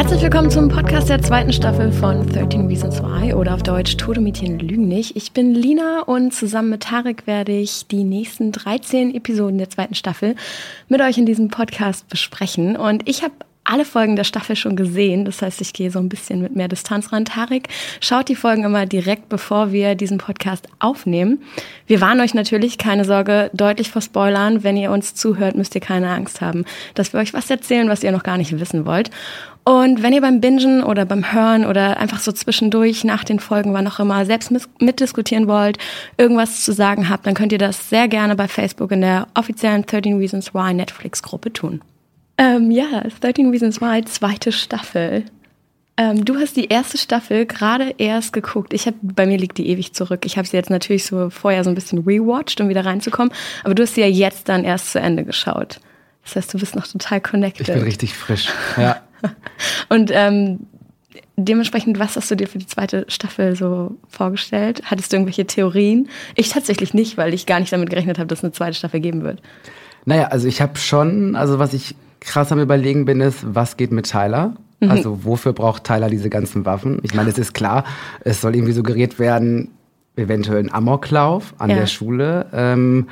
Herzlich willkommen zum Podcast der zweiten Staffel von 13 Reasons Why oder auf Deutsch Tote Mädchen lügen nicht. Ich bin Lina und zusammen mit Tarek werde ich die nächsten 13 Episoden der zweiten Staffel mit euch in diesem Podcast besprechen. Und ich habe alle Folgen der Staffel schon gesehen. Das heißt, ich gehe so ein bisschen mit mehr Distanz ran. Tarek schaut die Folgen immer direkt, bevor wir diesen Podcast aufnehmen. Wir warnen euch natürlich, keine Sorge, deutlich vor Spoilern. Wenn ihr uns zuhört, müsst ihr keine Angst haben, dass wir euch was erzählen, was ihr noch gar nicht wissen wollt. Und wenn ihr beim Bingen oder beim Hören oder einfach so zwischendurch nach den Folgen, wann auch immer, selbst mitdiskutieren wollt, irgendwas zu sagen habt, dann könnt ihr das sehr gerne bei Facebook in der offiziellen 13 Reasons Why Netflix Gruppe tun. Ähm, ja, 13 Reasons Why, zweite Staffel. Ähm, du hast die erste Staffel gerade erst geguckt. Ich habe bei mir liegt die ewig zurück. Ich habe sie jetzt natürlich so vorher so ein bisschen rewatcht, um wieder reinzukommen. Aber du hast sie ja jetzt dann erst zu Ende geschaut. Das heißt, du bist noch total connected. Ich bin richtig frisch. Ja. Und ähm, dementsprechend, was hast du dir für die zweite Staffel so vorgestellt? Hattest du irgendwelche Theorien? Ich tatsächlich nicht, weil ich gar nicht damit gerechnet habe, dass es eine zweite Staffel geben wird. Naja, also ich habe schon, also was ich krass am überlegen bin, ist, was geht mit Tyler? Mhm. Also wofür braucht Tyler diese ganzen Waffen? Ich meine, es ist klar, es soll irgendwie suggeriert werden, eventuell ein Amoklauf an ja. der Schule. Ähm,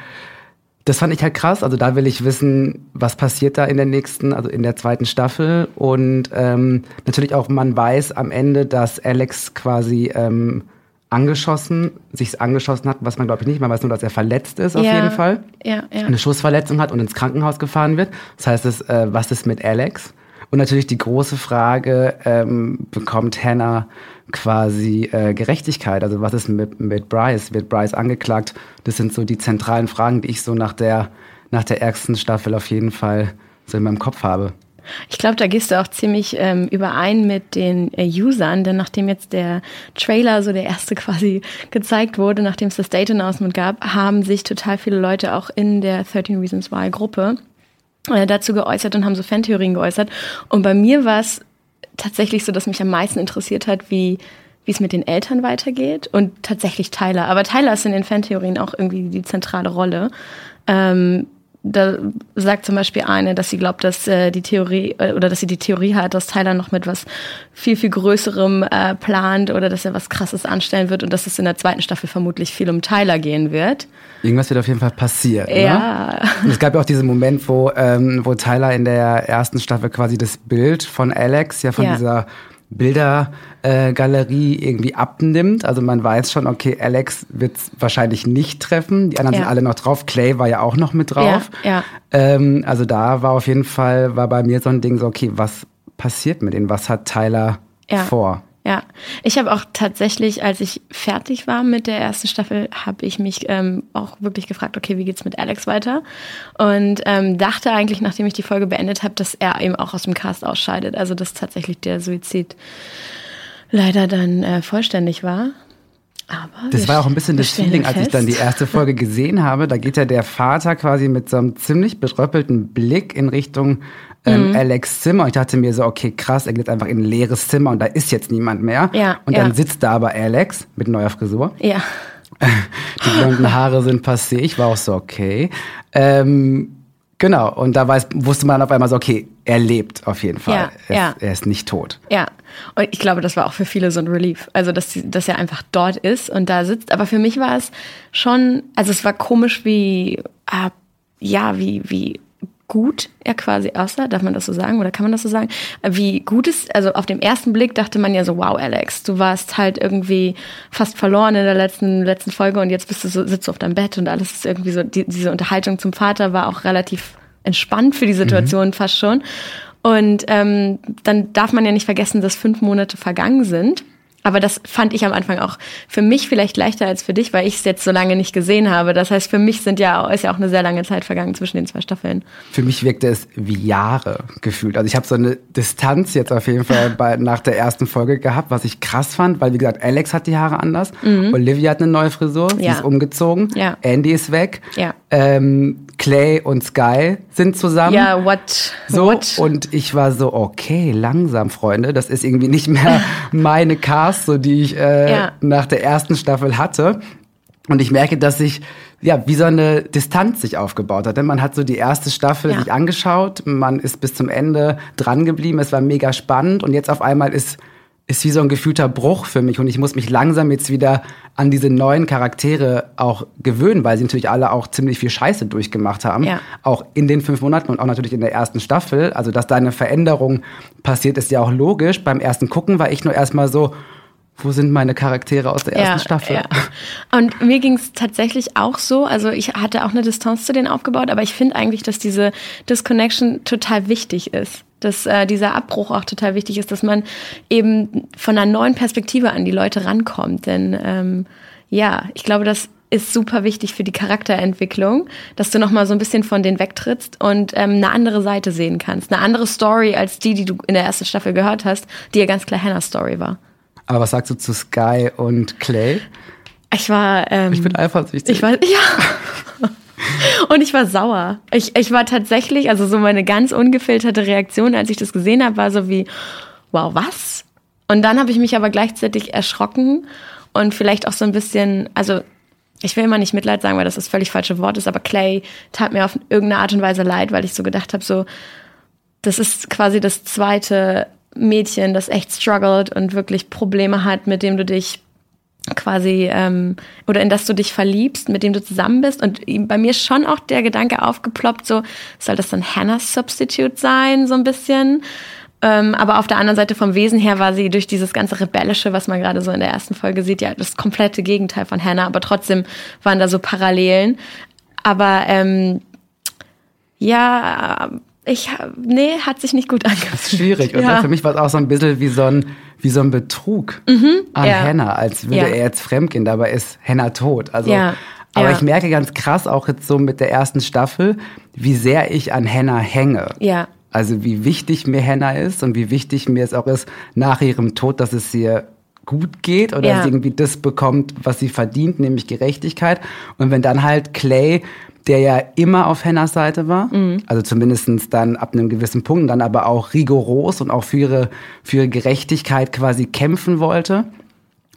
das fand ich halt krass. Also da will ich wissen, was passiert da in der nächsten, also in der zweiten Staffel. Und ähm, natürlich auch, man weiß am Ende, dass Alex quasi ähm, angeschossen, sich angeschossen hat, was man glaube ich nicht, man weiß nur, dass er verletzt ist auf ja, jeden Fall. Ja, ja. Eine Schussverletzung hat und ins Krankenhaus gefahren wird. Das heißt, es, äh, was ist mit Alex? Und natürlich die große Frage, ähm, bekommt Hannah quasi äh, Gerechtigkeit? Also was ist mit, mit Bryce? Wird Bryce angeklagt? Das sind so die zentralen Fragen, die ich so nach der, nach der ersten Staffel auf jeden Fall so in meinem Kopf habe. Ich glaube, da gehst du auch ziemlich ähm, überein mit den äh, Usern, denn nachdem jetzt der Trailer, so der erste quasi gezeigt wurde, nachdem es das Date Announcement gab, haben sich total viele Leute auch in der 13 Reasons Why Gruppe äh, dazu geäußert und haben so Fantheorien geäußert. Und bei mir war es tatsächlich so, dass mich am meisten interessiert hat, wie wie es mit den Eltern weitergeht und tatsächlich Tyler. Aber Tyler ist in den Fantheorien auch irgendwie die zentrale Rolle. Ähm, da sagt zum Beispiel eine, dass sie glaubt, dass äh, die Theorie äh, oder dass sie die Theorie hat, dass Tyler noch mit was viel, viel Größerem äh, plant oder dass er was krasses anstellen wird und dass es in der zweiten Staffel vermutlich viel um Tyler gehen wird. Irgendwas wird auf jeden Fall passieren. Ja. Ne? Und es gab ja auch diesen Moment, wo, ähm, wo Tyler in der ersten Staffel quasi das Bild von Alex, ja von ja. dieser Bildergalerie äh, irgendwie abnimmt. Also man weiß schon, okay, Alex wird es wahrscheinlich nicht treffen. Die anderen ja. sind alle noch drauf. Clay war ja auch noch mit drauf. Ja, ja. Ähm, also da war auf jeden Fall, war bei mir so ein Ding so, okay, was passiert mit denen? Was hat Tyler vor? Ja, ich habe auch tatsächlich, als ich fertig war mit der ersten Staffel, habe ich mich ähm, auch wirklich gefragt, okay, wie geht's mit Alex weiter? Und ähm, dachte eigentlich, nachdem ich die Folge beendet habe, dass er eben auch aus dem Cast ausscheidet. Also dass tatsächlich der Suizid leider dann äh, vollständig war. Aber das war auch ein bisschen das Feeling, als ich dann die erste Folge gesehen habe. Da geht ja der Vater quasi mit so einem ziemlich beröppelten Blick in Richtung ähm, mhm. Alex Zimmer. Ich dachte mir so, okay, krass, er geht einfach in ein leeres Zimmer und da ist jetzt niemand mehr. Ja, und dann ja. sitzt da aber Alex mit neuer Frisur. Ja. Die blonden Haare sind passé. Ich war auch so, okay. Ähm, genau, und da weiß, wusste man auf einmal so, okay, er lebt auf jeden Fall. Ja, er, ja. Ist, er ist nicht tot. Ja, und ich glaube, das war auch für viele so ein Relief. Also, dass, dass er einfach dort ist und da sitzt. Aber für mich war es schon, also es war komisch, wie, äh, ja, wie, wie gut er quasi aussah, darf man das so sagen oder kann man das so sagen? Wie gut ist, also auf dem ersten Blick dachte man ja so, wow, Alex, du warst halt irgendwie fast verloren in der letzten, letzten Folge und jetzt bist du so, sitzt du auf deinem Bett und alles ist irgendwie so, die, diese Unterhaltung zum Vater war auch relativ entspannt für die Situation mhm. fast schon. Und ähm, dann darf man ja nicht vergessen, dass fünf Monate vergangen sind. Aber das fand ich am Anfang auch für mich vielleicht leichter als für dich, weil ich es jetzt so lange nicht gesehen habe. Das heißt, für mich sind ja, ist ja auch eine sehr lange Zeit vergangen zwischen den zwei Staffeln. Für mich wirkte es wie Jahre gefühlt. Also ich habe so eine Distanz jetzt auf jeden Fall bei, nach der ersten Folge gehabt, was ich krass fand, weil wie gesagt, Alex hat die Haare anders, mhm. Olivia hat eine neue Frisur, sie ja. ist umgezogen, ja. Andy ist weg. Ja. Ähm, Clay und Sky sind zusammen. Ja, what? So, what? und ich war so, okay, langsam, Freunde, das ist irgendwie nicht mehr meine Cast, so die ich äh, ja. nach der ersten Staffel hatte. Und ich merke, dass ich ja, wie so eine Distanz sich aufgebaut hat. Denn man hat so die erste Staffel ja. sich angeschaut, man ist bis zum Ende dran geblieben, es war mega spannend und jetzt auf einmal ist ist wie so ein gefühlter Bruch für mich und ich muss mich langsam jetzt wieder an diese neuen Charaktere auch gewöhnen, weil sie natürlich alle auch ziemlich viel Scheiße durchgemacht haben. Ja. Auch in den fünf Monaten und auch natürlich in der ersten Staffel. Also, dass da eine Veränderung passiert, ist ja auch logisch. Beim ersten Gucken war ich nur erstmal so, wo sind meine Charaktere aus der ersten ja, Staffel? Ja. Und mir ging es tatsächlich auch so. Also ich hatte auch eine Distanz zu denen aufgebaut, aber ich finde eigentlich, dass diese Disconnection total wichtig ist. Dass äh, dieser Abbruch auch total wichtig ist, dass man eben von einer neuen Perspektive an die Leute rankommt. Denn ähm, ja, ich glaube, das ist super wichtig für die Charakterentwicklung, dass du nochmal so ein bisschen von denen wegtrittst und ähm, eine andere Seite sehen kannst. Eine andere Story als die, die du in der ersten Staffel gehört hast, die ja ganz klar Hannah's Story war. Aber was sagst du zu Sky und Clay? Ich war. Ähm, ich bin eifersüchtig. Ich war, ja. Und ich war sauer. Ich, ich war tatsächlich, also so meine ganz ungefilterte Reaktion, als ich das gesehen habe, war so wie, wow, was? Und dann habe ich mich aber gleichzeitig erschrocken und vielleicht auch so ein bisschen, also ich will immer nicht Mitleid sagen, weil das das völlig falsche Wort ist, aber Clay tat mir auf irgendeine Art und Weise leid, weil ich so gedacht habe, so, das ist quasi das zweite Mädchen, das echt struggelt und wirklich Probleme hat, mit dem du dich quasi ähm, oder in das du dich verliebst, mit dem du zusammen bist. Und bei mir schon auch der Gedanke aufgeploppt, so soll das dann Hannah's Substitute sein, so ein bisschen. Ähm, aber auf der anderen Seite vom Wesen her war sie durch dieses ganze Rebellische, was man gerade so in der ersten Folge sieht, ja das komplette Gegenteil von Hannah. Aber trotzdem waren da so Parallelen. Aber ähm, ja, ich, nee, hat sich nicht gut angefühlt. Das ist schwierig. Und ja. für mich war es auch so ein bisschen wie so ein, wie so ein Betrug mhm, an ja. Henna, als würde ja. er jetzt fremdgehen. Dabei ist Henna tot. Also, ja. aber ich merke ganz krass auch jetzt so mit der ersten Staffel, wie sehr ich an Henna hänge. Ja. Also wie wichtig mir Henna ist und wie wichtig mir es auch ist, nach ihrem Tod, dass es ihr gut geht oder ja. sie irgendwie das bekommt, was sie verdient, nämlich Gerechtigkeit. Und wenn dann halt Clay der ja immer auf Hennas Seite war, mhm. also zumindestens dann ab einem gewissen Punkt, dann aber auch rigoros und auch für ihre, für ihre Gerechtigkeit quasi kämpfen wollte.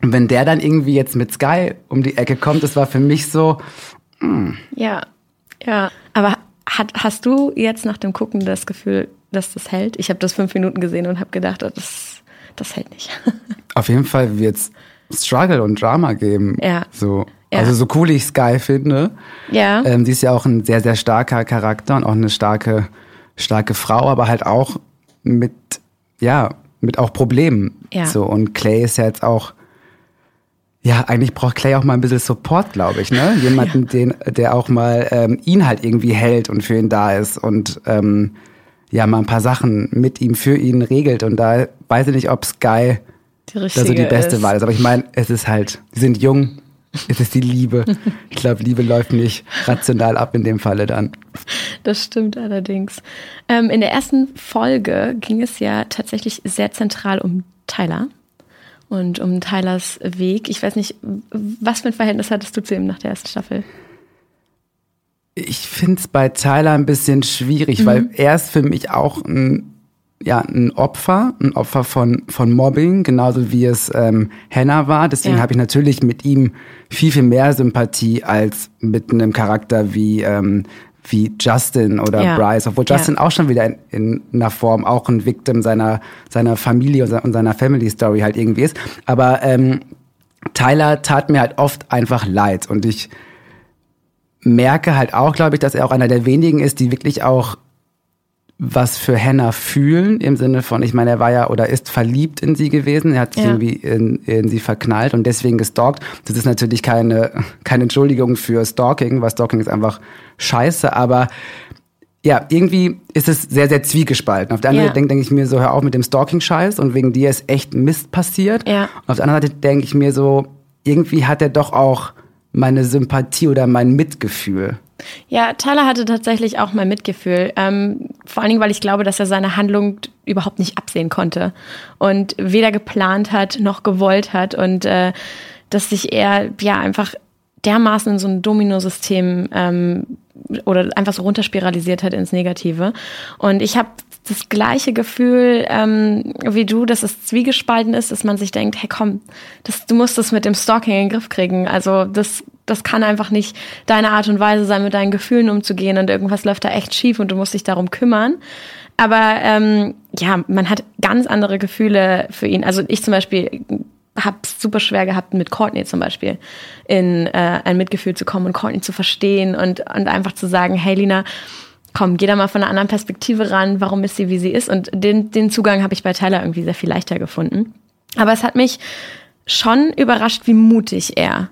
Und wenn der dann irgendwie jetzt mit Sky um die Ecke kommt, das war für mich so. Mh. Mm. Ja, ja. Aber hat, hast du jetzt nach dem Gucken das Gefühl, dass das hält? Ich habe das fünf Minuten gesehen und habe gedacht, das, das hält nicht. Auf jeden Fall wird es Struggle und Drama geben. Ja. So. Ja. Also so cool ich Sky finde. Ja. Ähm, sie ist ja auch ein sehr, sehr starker Charakter und auch eine starke, starke Frau, aber halt auch mit, ja, mit auch Problemen. Ja. So, und Clay ist ja jetzt auch, ja, eigentlich braucht Clay auch mal ein bisschen Support, glaube ich, ne? Jemanden, ja. den, der auch mal ähm, ihn halt irgendwie hält und für ihn da ist und ähm, ja, mal ein paar Sachen mit ihm, für ihn regelt. Und da weiß ich nicht, ob Sky die, da so die beste ist. Wahl ist. Aber ich meine, es ist halt, die sind jung, es ist die Liebe. Ich glaube, Liebe läuft nicht rational ab in dem Falle dann. Das stimmt allerdings. Ähm, in der ersten Folge ging es ja tatsächlich sehr zentral um Tyler und um Tylers Weg. Ich weiß nicht, was für ein Verhältnis hattest du zu ihm nach der ersten Staffel? Ich finde es bei Tyler ein bisschen schwierig, mhm. weil er ist für mich auch ein ja, ein Opfer, ein Opfer von, von Mobbing, genauso wie es ähm, Hannah war. Deswegen ja. habe ich natürlich mit ihm viel, viel mehr Sympathie als mit einem Charakter wie, ähm, wie Justin oder ja. Bryce, obwohl Justin ja. auch schon wieder in, in einer Form auch ein Victim seiner, seiner Familie und seiner Family Story halt irgendwie ist. Aber ähm, Tyler tat mir halt oft einfach leid und ich merke halt auch, glaube ich, dass er auch einer der wenigen ist, die wirklich auch was für Hannah fühlen, im Sinne von, ich meine, er war ja oder ist verliebt in sie gewesen, er hat sich ja. irgendwie in, in sie verknallt und deswegen gestalkt. Das ist natürlich keine, keine Entschuldigung für Stalking, weil Stalking ist einfach scheiße, aber ja, irgendwie ist es sehr, sehr zwiegespalten. Auf der anderen ja. Seite denke denk ich mir so, hör auf mit dem Stalking-Scheiß und wegen dir ist echt Mist passiert. Ja. Und auf der anderen Seite denke ich mir so, irgendwie hat er doch auch meine Sympathie oder mein Mitgefühl. Ja, Tyler hatte tatsächlich auch mein Mitgefühl. Ähm, vor allen Dingen, weil ich glaube, dass er seine Handlung überhaupt nicht absehen konnte und weder geplant hat noch gewollt hat und äh, dass sich er ja einfach dermaßen in so ein Dominosystem ähm, oder einfach so runterspiralisiert hat ins Negative. Und ich habe das gleiche Gefühl ähm, wie du, dass es zwiegespalten ist, dass man sich denkt, hey komm, das, du musst das mit dem Stalking in den Griff kriegen. Also das, das kann einfach nicht deine Art und Weise sein, mit deinen Gefühlen umzugehen und irgendwas läuft da echt schief und du musst dich darum kümmern. Aber ähm, ja, man hat ganz andere Gefühle für ihn. Also ich zum Beispiel habe es super schwer gehabt, mit Courtney zum Beispiel in äh, ein Mitgefühl zu kommen und Courtney zu verstehen und, und einfach zu sagen, hey Lina, komm, geh da mal von einer anderen Perspektive ran, warum ist sie, wie sie ist. Und den, den Zugang habe ich bei Tyler irgendwie sehr viel leichter gefunden. Aber es hat mich schon überrascht, wie mutig er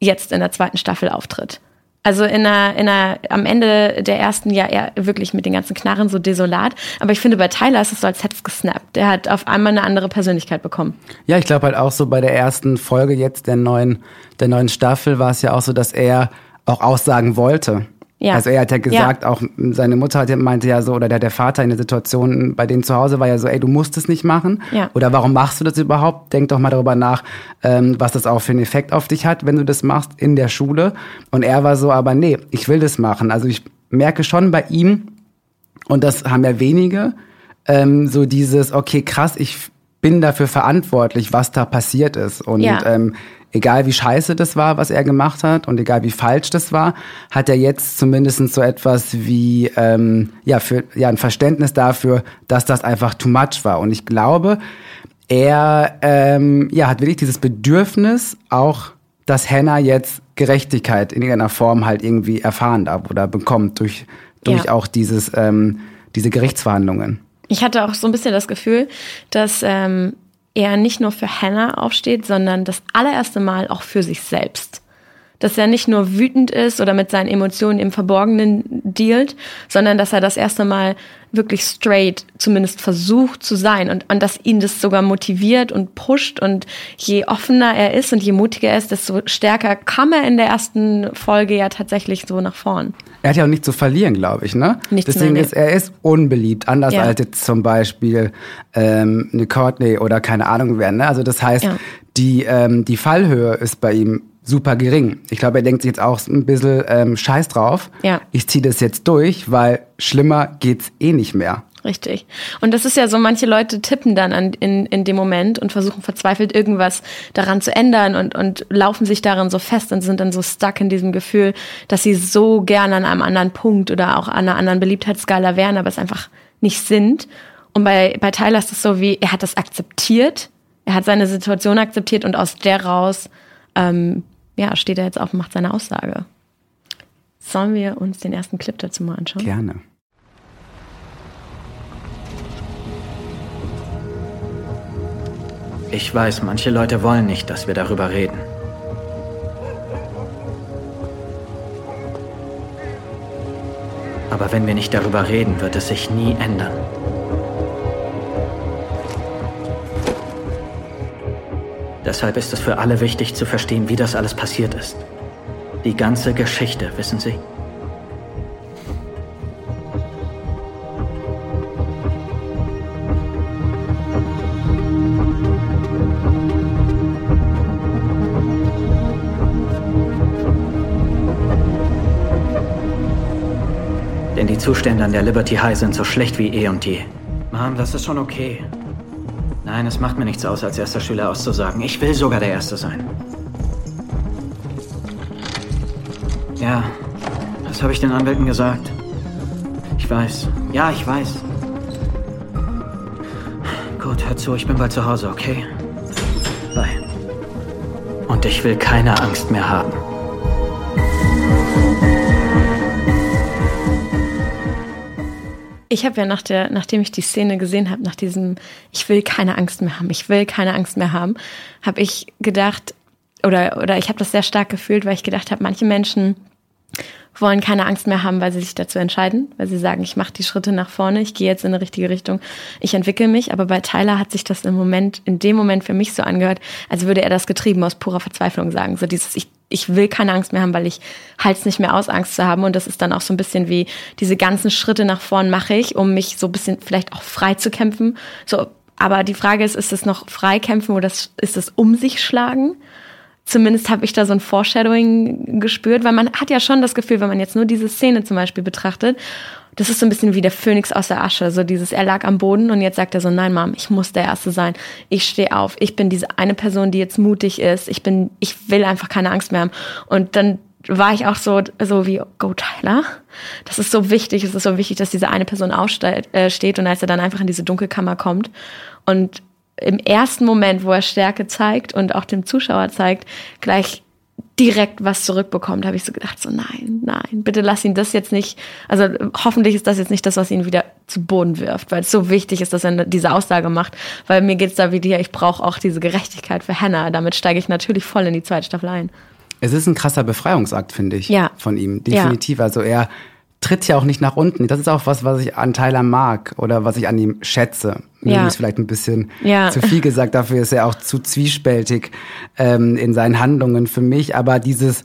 jetzt in der zweiten Staffel auftritt. Also in einer, in einer, am Ende der ersten ja eher wirklich mit den ganzen Knarren so desolat. Aber ich finde, bei Tyler ist es so, als hätte es gesnappt. Der hat auf einmal eine andere Persönlichkeit bekommen. Ja, ich glaube halt auch so bei der ersten Folge jetzt der neuen, der neuen Staffel war es ja auch so, dass er auch aussagen wollte. Ja. Also er hat ja gesagt, ja. auch seine Mutter hat, meinte ja so, oder der, der Vater in der Situation bei denen zu Hause war ja so, ey, du musst es nicht machen. Ja. Oder warum machst du das überhaupt? Denk doch mal darüber nach, ähm, was das auch für einen Effekt auf dich hat, wenn du das machst in der Schule. Und er war so, aber nee, ich will das machen. Also ich merke schon bei ihm, und das haben ja wenige, ähm, so dieses, okay, krass, ich bin dafür verantwortlich, was da passiert ist. Und ja. ähm, egal wie scheiße das war, was er gemacht hat und egal wie falsch das war, hat er jetzt zumindest so etwas wie ähm, ja für ja ein Verständnis dafür, dass das einfach too much war. Und ich glaube, er ähm, ja hat wirklich dieses Bedürfnis auch, dass Hannah jetzt Gerechtigkeit in irgendeiner Form halt irgendwie erfahren darf oder bekommt durch durch ja. auch dieses ähm, diese Gerichtsverhandlungen. Ich hatte auch so ein bisschen das Gefühl, dass ähm, er nicht nur für Hannah aufsteht, sondern das allererste Mal auch für sich selbst. Dass er nicht nur wütend ist oder mit seinen Emotionen im Verborgenen dealt, sondern dass er das erste Mal wirklich straight zumindest versucht zu sein und, und dass ihn das sogar motiviert und pusht und je offener er ist und je mutiger er ist, desto stärker kam er in der ersten Folge ja tatsächlich so nach vorn. Er hat ja auch nichts zu verlieren, glaube ich, ne? Nichts Deswegen mehr, nee. ist er ist unbeliebt, anders ja. als jetzt zum Beispiel ähm, eine Courtney oder keine Ahnung wer. Ne? Also das heißt, ja. die ähm, die Fallhöhe ist bei ihm super gering. Ich glaube, er denkt sich jetzt auch ein bisschen ähm, Scheiß drauf. Ja. Ich ziehe das jetzt durch, weil schlimmer geht's eh nicht mehr. Richtig. Und das ist ja so, manche Leute tippen dann an, in, in dem Moment und versuchen verzweifelt irgendwas daran zu ändern und, und laufen sich darin so fest und sind dann so stuck in diesem Gefühl, dass sie so gerne an einem anderen Punkt oder auch an einer anderen Beliebtheitsskala wären, aber es einfach nicht sind. Und bei, bei Tyler ist es so wie, er hat das akzeptiert, er hat seine Situation akzeptiert und aus der raus ähm, ja, steht er jetzt auf und macht seine Aussage. Sollen wir uns den ersten Clip dazu mal anschauen? Gerne. Ich weiß, manche Leute wollen nicht, dass wir darüber reden. Aber wenn wir nicht darüber reden, wird es sich nie ändern. Deshalb ist es für alle wichtig zu verstehen, wie das alles passiert ist. Die ganze Geschichte, wissen Sie? Die Zustände an der Liberty High sind so schlecht wie eh und je. Mom, das ist schon okay. Nein, es macht mir nichts aus, als erster Schüler auszusagen. Ich will sogar der Erste sein. Ja, das habe ich den Anwälten gesagt. Ich weiß. Ja, ich weiß. Gut, hör zu, ich bin bald zu Hause, okay? Bye. Und ich will keine Angst mehr haben. Ich habe ja nach der, nachdem ich die Szene gesehen habe, nach diesem, ich will keine Angst mehr haben, ich will keine Angst mehr haben, habe ich gedacht, oder, oder ich habe das sehr stark gefühlt, weil ich gedacht habe, manche Menschen wollen keine Angst mehr haben, weil sie sich dazu entscheiden, weil sie sagen, ich mache die Schritte nach vorne, ich gehe jetzt in eine richtige Richtung, ich entwickle mich. Aber bei Tyler hat sich das im Moment, in dem Moment für mich so angehört, als würde er das getrieben aus purer Verzweiflung sagen. So dieses, ich ich will keine Angst mehr haben, weil ich halte es nicht mehr aus, Angst zu haben. Und das ist dann auch so ein bisschen wie, diese ganzen Schritte nach vorn mache ich, um mich so ein bisschen vielleicht auch frei zu kämpfen. So, aber die Frage ist, ist es noch frei kämpfen oder ist es um sich schlagen? zumindest habe ich da so ein Foreshadowing gespürt, weil man hat ja schon das Gefühl, wenn man jetzt nur diese Szene zum Beispiel betrachtet, das ist so ein bisschen wie der Phönix aus der Asche, so dieses, er lag am Boden und jetzt sagt er so, nein, Mom, ich muss der Erste sein. Ich stehe auf. Ich bin diese eine Person, die jetzt mutig ist. Ich bin, ich will einfach keine Angst mehr haben. Und dann war ich auch so, so wie, go Tyler. Das ist so wichtig. Es ist so wichtig, dass diese eine Person aufsteht. Äh, und als er dann einfach in diese Dunkelkammer kommt und im ersten Moment, wo er Stärke zeigt und auch dem Zuschauer zeigt, gleich direkt was zurückbekommt, habe ich so gedacht, so nein, nein, bitte lass ihn das jetzt nicht, also hoffentlich ist das jetzt nicht das, was ihn wieder zu Boden wirft, weil es so wichtig ist, dass er diese Aussage macht, weil mir geht's da wie dir, ich brauche auch diese Gerechtigkeit für Hannah, damit steige ich natürlich voll in die zweite Staffel ein. Es ist ein krasser Befreiungsakt, finde ich, ja. von ihm, definitiv, ja. also er tritt ja auch nicht nach unten. Das ist auch was, was ich an Tyler mag oder was ich an ihm schätze. Ja. ist vielleicht ein bisschen ja. zu viel gesagt, dafür ist er auch zu zwiespältig ähm, in seinen Handlungen für mich. Aber dieses,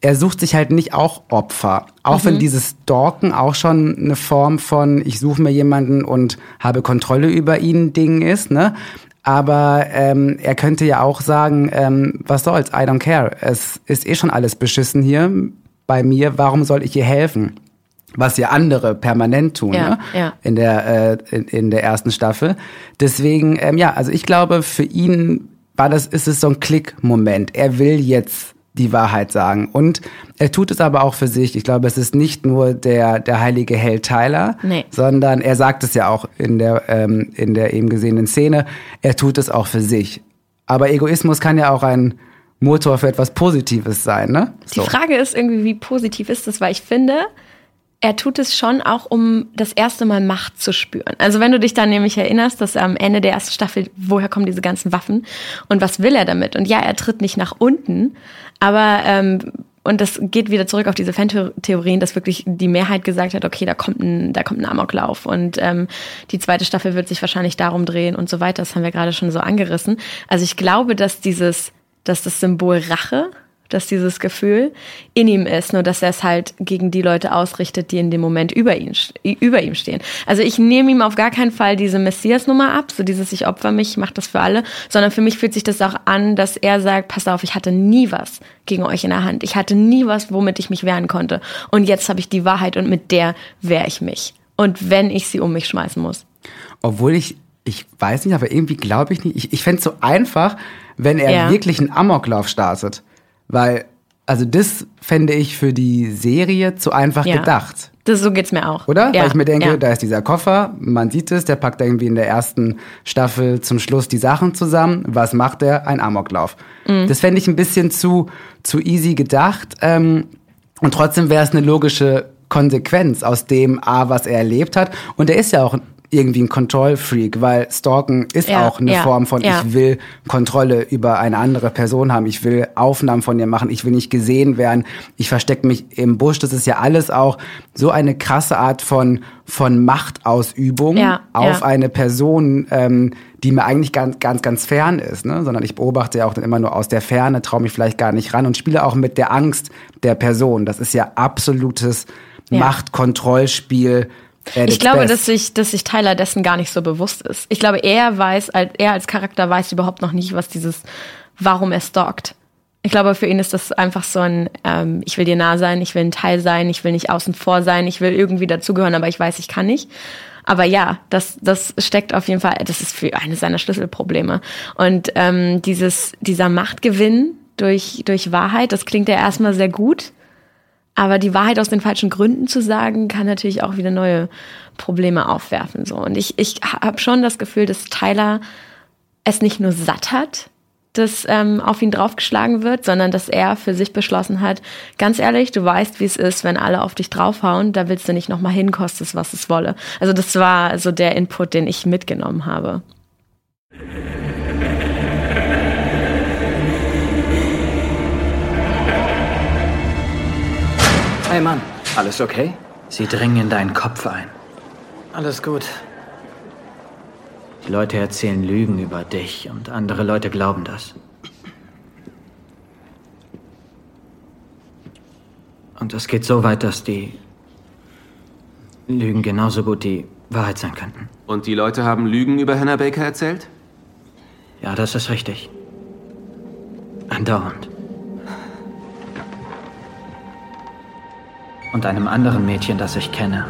er sucht sich halt nicht auch Opfer. Auch mhm. wenn dieses Stalken auch schon eine Form von, ich suche mir jemanden und habe Kontrolle über ihn Ding ist, ne? Aber ähm, er könnte ja auch sagen, ähm, was soll's, I don't care. Es ist eh schon alles beschissen hier bei mir, warum soll ich ihr helfen? Was ja andere permanent tun ja, ne? ja. in der äh, in, in der ersten Staffel. Deswegen ähm, ja, also ich glaube für ihn war das ist es so ein Klick-Moment. Er will jetzt die Wahrheit sagen und er tut es aber auch für sich. Ich glaube, es ist nicht nur der der heilige Held Tyler, nee. sondern er sagt es ja auch in der ähm, in der eben gesehenen Szene. Er tut es auch für sich. Aber Egoismus kann ja auch ein Motor für etwas Positives sein, ne? So. Die Frage ist irgendwie, wie positiv ist das, weil ich finde, er tut es schon auch, um das erste Mal Macht zu spüren. Also wenn du dich dann nämlich erinnerst, dass am Ende der ersten Staffel, woher kommen diese ganzen Waffen und was will er damit? Und ja, er tritt nicht nach unten, aber ähm, und das geht wieder zurück auf diese Fantheorien, dass wirklich die Mehrheit gesagt hat, okay, da kommt ein, da kommt ein Amoklauf und ähm, die zweite Staffel wird sich wahrscheinlich darum drehen und so weiter. Das haben wir gerade schon so angerissen. Also ich glaube, dass dieses, dass das Symbol Rache dass dieses Gefühl in ihm ist, nur dass er es halt gegen die Leute ausrichtet, die in dem Moment über, ihn, über ihm stehen. Also ich nehme ihm auf gar keinen Fall diese Messias-Nummer ab, so dieses ich opfer mich, ich mache das für alle, sondern für mich fühlt sich das auch an, dass er sagt, pass auf, ich hatte nie was gegen euch in der Hand. Ich hatte nie was, womit ich mich wehren konnte. Und jetzt habe ich die Wahrheit und mit der wehre ich mich. Und wenn ich sie um mich schmeißen muss. Obwohl ich, ich weiß nicht, aber irgendwie glaube ich nicht, ich, ich fände es so einfach, wenn er ja. wirklich einen Amoklauf startet. Weil, also das fände ich für die Serie zu einfach ja. gedacht. Das, so geht's mir auch. Oder? Ja. Weil ich mir denke, ja. da ist dieser Koffer, man sieht es, der packt irgendwie in der ersten Staffel zum Schluss die Sachen zusammen. Was macht er? Ein Amoklauf. Mhm. Das fände ich ein bisschen zu, zu easy gedacht. Ähm, und trotzdem wäre es eine logische Konsequenz aus dem A, was er erlebt hat. Und er ist ja auch irgendwie ein Kontrollfreak, weil Stalken ist ja, auch eine ja, Form von, ja. ich will Kontrolle über eine andere Person haben, ich will Aufnahmen von ihr machen, ich will nicht gesehen werden, ich verstecke mich im Busch. Das ist ja alles auch so eine krasse Art von, von Machtausübung auf eine Person, ähm, die mir eigentlich ganz, ganz, ganz fern ist, ne? sondern ich beobachte ja auch dann immer nur aus der Ferne, traue mich vielleicht gar nicht ran und spiele auch mit der Angst der Person. Das ist ja absolutes Machtkontrollspiel ich glaube, dass sich, dass sich Tyler dessen gar nicht so bewusst ist. Ich glaube, er weiß, er als Charakter weiß überhaupt noch nicht, was dieses, warum er stalkt. Ich glaube, für ihn ist das einfach so ein, ähm, ich will dir nah sein, ich will ein Teil sein, ich will nicht außen vor sein, ich will irgendwie dazugehören, aber ich weiß, ich kann nicht. Aber ja, das, das steckt auf jeden Fall, das ist für eines seiner Schlüsselprobleme. Und ähm, dieses, dieser Machtgewinn durch, durch Wahrheit, das klingt ja erstmal sehr gut. Aber die Wahrheit aus den falschen Gründen zu sagen, kann natürlich auch wieder neue Probleme aufwerfen. So. Und ich, ich habe schon das Gefühl, dass Tyler es nicht nur satt hat, dass ähm, auf ihn draufgeschlagen wird, sondern dass er für sich beschlossen hat, ganz ehrlich, du weißt, wie es ist, wenn alle auf dich draufhauen, da willst du nicht nochmal hin, kostet was es wolle. Also das war so der Input, den ich mitgenommen habe. Hey Mann, alles okay? Sie dringen in deinen Kopf ein. Alles gut. Die Leute erzählen Lügen über dich und andere Leute glauben das. Und es geht so weit, dass die Lügen genauso gut die Wahrheit sein könnten. Und die Leute haben Lügen über Hannah Baker erzählt? Ja, das ist richtig. Andauernd. Und einem anderen Mädchen, das ich kenne,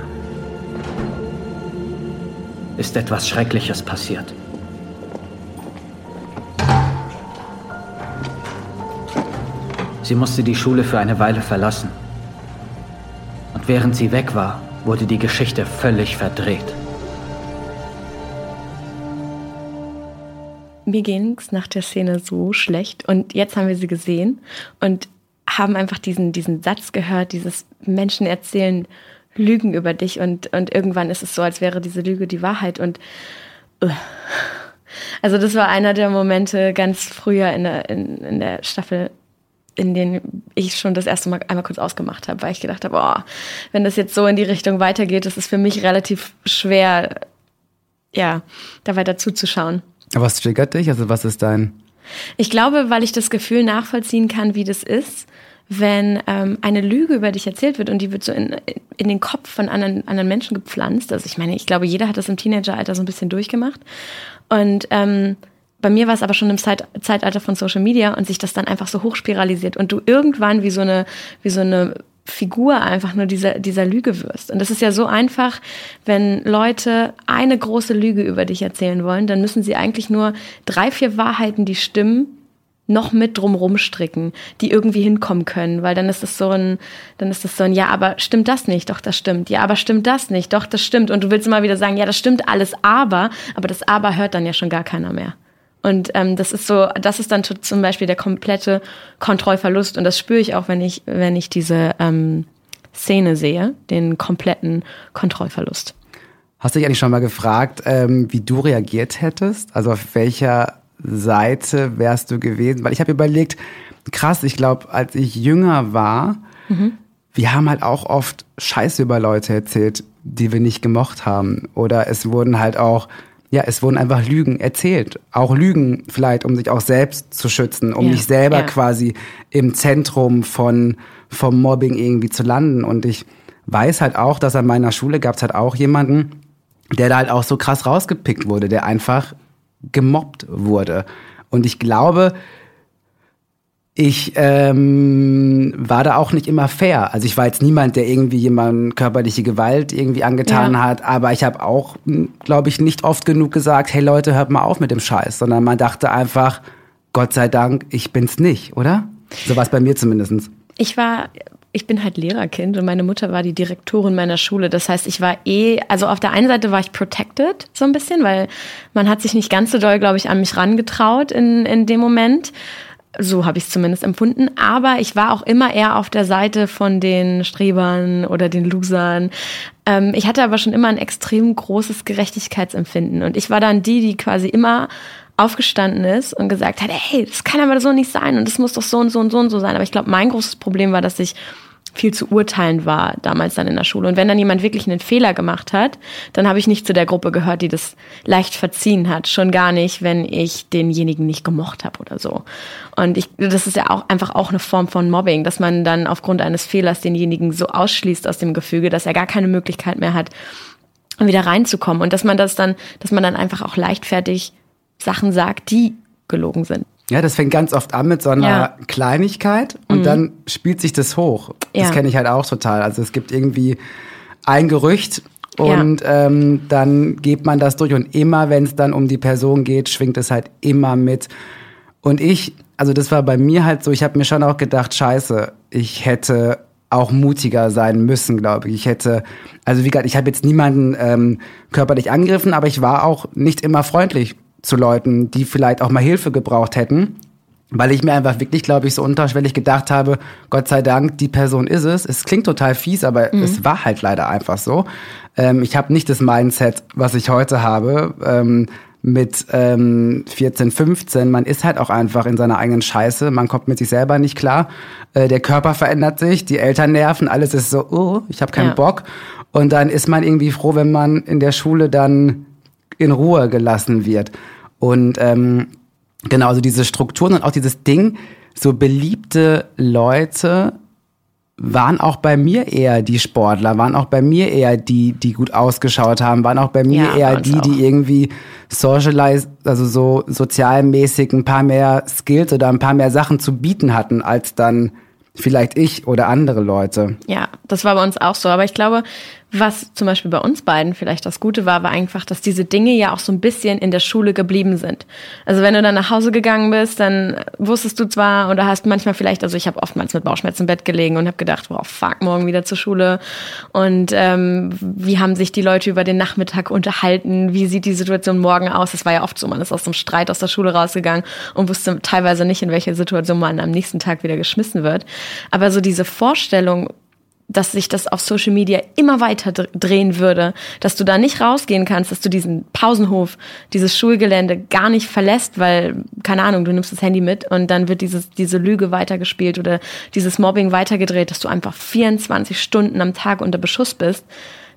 ist etwas Schreckliches passiert. Sie musste die Schule für eine Weile verlassen. Und während sie weg war, wurde die Geschichte völlig verdreht. Mir ging es nach der Szene so schlecht und jetzt haben wir sie gesehen und haben einfach diesen, diesen Satz gehört, dieses Menschen erzählen Lügen über dich und, und irgendwann ist es so, als wäre diese Lüge die Wahrheit und uh. also das war einer der Momente ganz früher in der, in, in der Staffel, in denen ich schon das erste Mal einmal kurz ausgemacht habe, weil ich gedacht habe, oh, wenn das jetzt so in die Richtung weitergeht, das ist für mich relativ schwer, ja, da weiter zuzuschauen. Was triggert dich? Also was ist dein... Ich glaube, weil ich das Gefühl nachvollziehen kann, wie das ist, wenn ähm, eine Lüge über dich erzählt wird und die wird so in, in den Kopf von anderen, anderen Menschen gepflanzt. Also ich meine, ich glaube, jeder hat das im Teenageralter so ein bisschen durchgemacht. Und ähm, bei mir war es aber schon im Zeit, Zeitalter von Social Media und sich das dann einfach so hochspiralisiert und du irgendwann wie so eine, wie so eine Figur einfach nur dieser, dieser Lüge wirst. Und das ist ja so einfach, wenn Leute eine große Lüge über dich erzählen wollen, dann müssen sie eigentlich nur drei, vier Wahrheiten, die stimmen, noch mit drumrum stricken, die irgendwie hinkommen können, weil dann ist das so ein, dann ist das so ein, ja, aber stimmt das nicht? Doch, das stimmt. Ja, aber stimmt das nicht? Doch, das stimmt. Und du willst immer wieder sagen, ja, das stimmt alles, aber, aber das aber hört dann ja schon gar keiner mehr. Und ähm, das ist so, das ist dann zum Beispiel der komplette Kontrollverlust. Und das spüre ich auch, wenn ich, wenn ich diese ähm, Szene sehe, den kompletten Kontrollverlust. Hast du dich eigentlich schon mal gefragt, ähm, wie du reagiert hättest? Also auf welcher Seite wärst du gewesen? Weil ich habe überlegt, krass, ich glaube, als ich jünger war, mhm. wir haben halt auch oft Scheiße über Leute erzählt, die wir nicht gemocht haben. Oder es wurden halt auch ja, es wurden einfach Lügen erzählt. Auch Lügen vielleicht, um sich auch selbst zu schützen, um ja, nicht selber ja. quasi im Zentrum von, vom Mobbing irgendwie zu landen. Und ich weiß halt auch, dass an meiner Schule gab es halt auch jemanden, der da halt auch so krass rausgepickt wurde, der einfach gemobbt wurde. Und ich glaube, ich ähm, war da auch nicht immer fair. Also ich war jetzt niemand, der irgendwie jemand körperliche Gewalt irgendwie angetan ja. hat, aber ich habe auch, hm, glaube ich, nicht oft genug gesagt, hey Leute, hört mal auf mit dem Scheiß, sondern man dachte einfach, Gott sei Dank, ich bin's nicht, oder? So war es bei mir zumindestens. Ich war, ich bin halt Lehrerkind und meine Mutter war die Direktorin meiner Schule. Das heißt, ich war eh, also auf der einen Seite war ich protected so ein bisschen, weil man hat sich nicht ganz so doll, glaube ich, an mich rangetraut in, in dem Moment. So habe ich es zumindest empfunden. Aber ich war auch immer eher auf der Seite von den Strebern oder den Losern. Ähm, ich hatte aber schon immer ein extrem großes Gerechtigkeitsempfinden. Und ich war dann die, die quasi immer aufgestanden ist und gesagt hat, hey, das kann aber so nicht sein und das muss doch so und so und so und so sein. Aber ich glaube, mein großes Problem war, dass ich viel zu urteilen war damals dann in der Schule. Und wenn dann jemand wirklich einen Fehler gemacht hat, dann habe ich nicht zu der Gruppe gehört, die das leicht verziehen hat. Schon gar nicht, wenn ich denjenigen nicht gemocht habe oder so. Und ich, das ist ja auch einfach auch eine Form von Mobbing, dass man dann aufgrund eines Fehlers denjenigen so ausschließt aus dem Gefüge, dass er gar keine Möglichkeit mehr hat, wieder reinzukommen. Und dass man das dann, dass man dann einfach auch leichtfertig Sachen sagt, die gelogen sind. Ja, das fängt ganz oft an mit so einer ja. Kleinigkeit und mhm. dann spielt sich das hoch. Das ja. kenne ich halt auch total. Also es gibt irgendwie ein Gerücht und ja. ähm, dann geht man das durch und immer, wenn es dann um die Person geht, schwingt es halt immer mit. Und ich, also das war bei mir halt so, ich habe mir schon auch gedacht, scheiße, ich hätte auch mutiger sein müssen, glaube ich. Ich hätte, also wie gesagt, ich habe jetzt niemanden ähm, körperlich angegriffen, aber ich war auch nicht immer freundlich zu Leuten, die vielleicht auch mal Hilfe gebraucht hätten. Weil ich mir einfach wirklich, glaube ich, so unterschwellig gedacht habe, Gott sei Dank, die Person ist es. Es klingt total fies, aber mhm. es war halt leider einfach so. Ähm, ich habe nicht das Mindset, was ich heute habe. Ähm, mit ähm, 14, 15, man ist halt auch einfach in seiner eigenen Scheiße, man kommt mit sich selber nicht klar, äh, der Körper verändert sich, die Eltern nerven, alles ist so, oh, ich habe keinen ja. Bock. Und dann ist man irgendwie froh, wenn man in der Schule dann in Ruhe gelassen wird. Und ähm, genau, also diese Strukturen und auch dieses Ding, so beliebte Leute waren auch bei mir eher die Sportler, waren auch bei mir eher die, die gut ausgeschaut haben, waren auch bei mir ja, eher die, auch. die irgendwie socialize, also so sozialmäßig ein paar mehr Skills oder ein paar mehr Sachen zu bieten hatten, als dann vielleicht ich oder andere Leute. Ja, das war bei uns auch so. Aber ich glaube, was zum Beispiel bei uns beiden vielleicht das Gute war, war einfach, dass diese Dinge ja auch so ein bisschen in der Schule geblieben sind. Also wenn du dann nach Hause gegangen bist, dann wusstest du zwar oder hast manchmal vielleicht, also ich habe oftmals mit Bauchschmerzen im Bett gelegen und habe gedacht, wow, fuck, morgen wieder zur Schule. Und ähm, wie haben sich die Leute über den Nachmittag unterhalten? Wie sieht die Situation morgen aus? Das war ja oft so, man ist aus einem Streit aus der Schule rausgegangen und wusste teilweise nicht, in welche Situation man am nächsten Tag wieder geschmissen wird. Aber so diese Vorstellung, dass sich das auf Social Media immer weiter drehen würde, dass du da nicht rausgehen kannst, dass du diesen Pausenhof, dieses Schulgelände gar nicht verlässt, weil, keine Ahnung, du nimmst das Handy mit und dann wird dieses, diese Lüge weitergespielt oder dieses Mobbing weitergedreht, dass du einfach 24 Stunden am Tag unter Beschuss bist.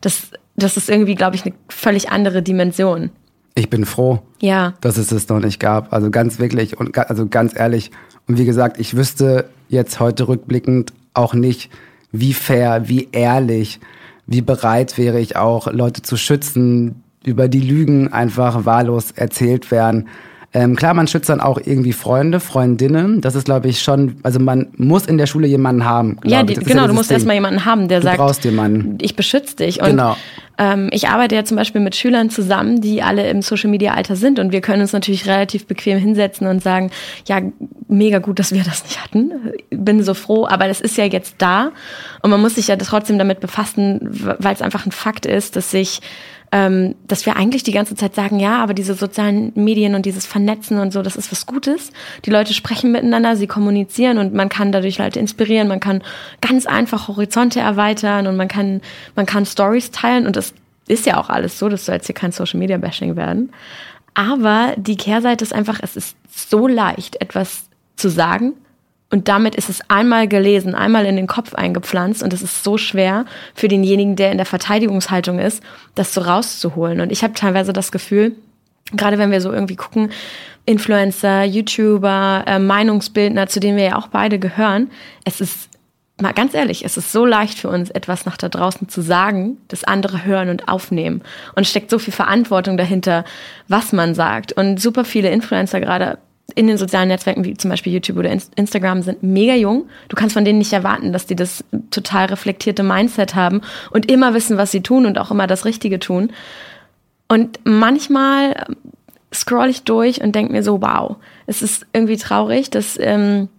Das, das ist irgendwie, glaube ich, eine völlig andere Dimension. Ich bin froh, ja. dass es es noch nicht gab. Also ganz wirklich und also ganz ehrlich. Und wie gesagt, ich wüsste jetzt heute rückblickend auch nicht, wie fair, wie ehrlich, wie bereit wäre ich auch, Leute zu schützen, über die Lügen einfach wahllos erzählt werden. Ähm, klar, man schützt dann auch irgendwie Freunde, Freundinnen. Das ist, glaube ich, schon, also man muss in der Schule jemanden haben. Ja, die, genau, ja du musst erstmal jemanden haben, der du sagt, brauchst jemanden. ich beschütze dich. Und genau. ähm, ich arbeite ja zum Beispiel mit Schülern zusammen, die alle im Social Media Alter sind und wir können uns natürlich relativ bequem hinsetzen und sagen, ja, mega gut, dass wir das nicht hatten. Bin so froh, aber das ist ja jetzt da und man muss sich ja trotzdem damit befassen, weil es einfach ein Fakt ist, dass sich ähm, dass wir eigentlich die ganze Zeit sagen, ja, aber diese sozialen Medien und dieses Vernetzen und so, das ist was Gutes. Die Leute sprechen miteinander, sie kommunizieren und man kann dadurch Leute inspirieren, man kann ganz einfach Horizonte erweitern und man kann, man kann Stories teilen und das ist ja auch alles so, das soll jetzt hier kein Social Media Bashing werden. Aber die Kehrseite ist einfach, es ist so leicht, etwas zu sagen und damit ist es einmal gelesen, einmal in den Kopf eingepflanzt und es ist so schwer für denjenigen, der in der Verteidigungshaltung ist, das so rauszuholen. Und ich habe teilweise das Gefühl, gerade wenn wir so irgendwie gucken, Influencer, YouTuber, äh, Meinungsbildner, zu denen wir ja auch beide gehören, es ist mal ganz ehrlich, es ist so leicht für uns, etwas nach da draußen zu sagen, das andere hören und aufnehmen. Und steckt so viel Verantwortung dahinter, was man sagt. Und super viele Influencer gerade in den sozialen Netzwerken wie zum Beispiel YouTube oder Instagram sind mega jung. Du kannst von denen nicht erwarten, dass die das total reflektierte Mindset haben und immer wissen, was sie tun und auch immer das Richtige tun. Und manchmal scroll ich durch und denke mir so, wow, es ist irgendwie traurig, dass ähm,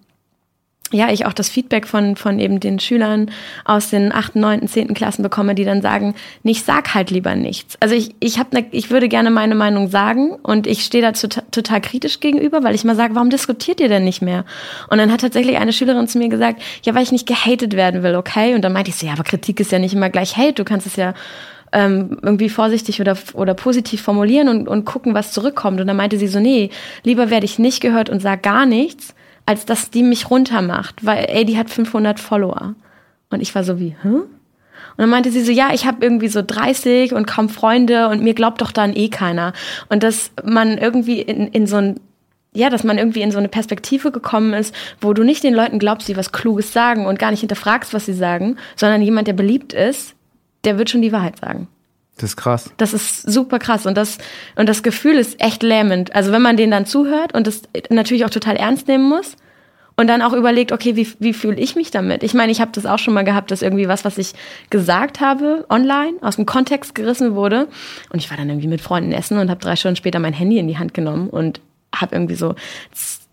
ja, ich auch das Feedback von, von eben den Schülern aus den achten, neunten, zehnten Klassen bekomme, die dann sagen, ich sag halt lieber nichts. Also ich, ich, hab ne, ich würde gerne meine Meinung sagen und ich stehe da total, total kritisch gegenüber, weil ich mal sage, warum diskutiert ihr denn nicht mehr? Und dann hat tatsächlich eine Schülerin zu mir gesagt, ja, weil ich nicht gehatet werden will, okay? Und dann meinte ich so, ja, aber Kritik ist ja nicht immer gleich Hate, du kannst es ja ähm, irgendwie vorsichtig oder, oder positiv formulieren und, und gucken, was zurückkommt. Und dann meinte sie so, nee, lieber werde ich nicht gehört und sag gar nichts, als dass die mich runtermacht, weil ey, die hat 500 Follower. Und ich war so wie, hä? Und dann meinte sie so, ja, ich habe irgendwie so 30 und kaum Freunde und mir glaubt doch dann eh keiner. Und dass man irgendwie in, in so ein ja, dass man irgendwie in so eine Perspektive gekommen ist, wo du nicht den Leuten glaubst, die was Kluges sagen und gar nicht hinterfragst, was sie sagen, sondern jemand, der beliebt ist, der wird schon die Wahrheit sagen. Das ist krass. Das ist super krass und das und das Gefühl ist echt lähmend. Also wenn man denen dann zuhört und das natürlich auch total ernst nehmen muss und dann auch überlegt, okay, wie, wie fühle ich mich damit? Ich meine, ich habe das auch schon mal gehabt, dass irgendwie was, was ich gesagt habe online aus dem Kontext gerissen wurde und ich war dann irgendwie mit Freunden essen und habe drei Stunden später mein Handy in die Hand genommen und habe irgendwie so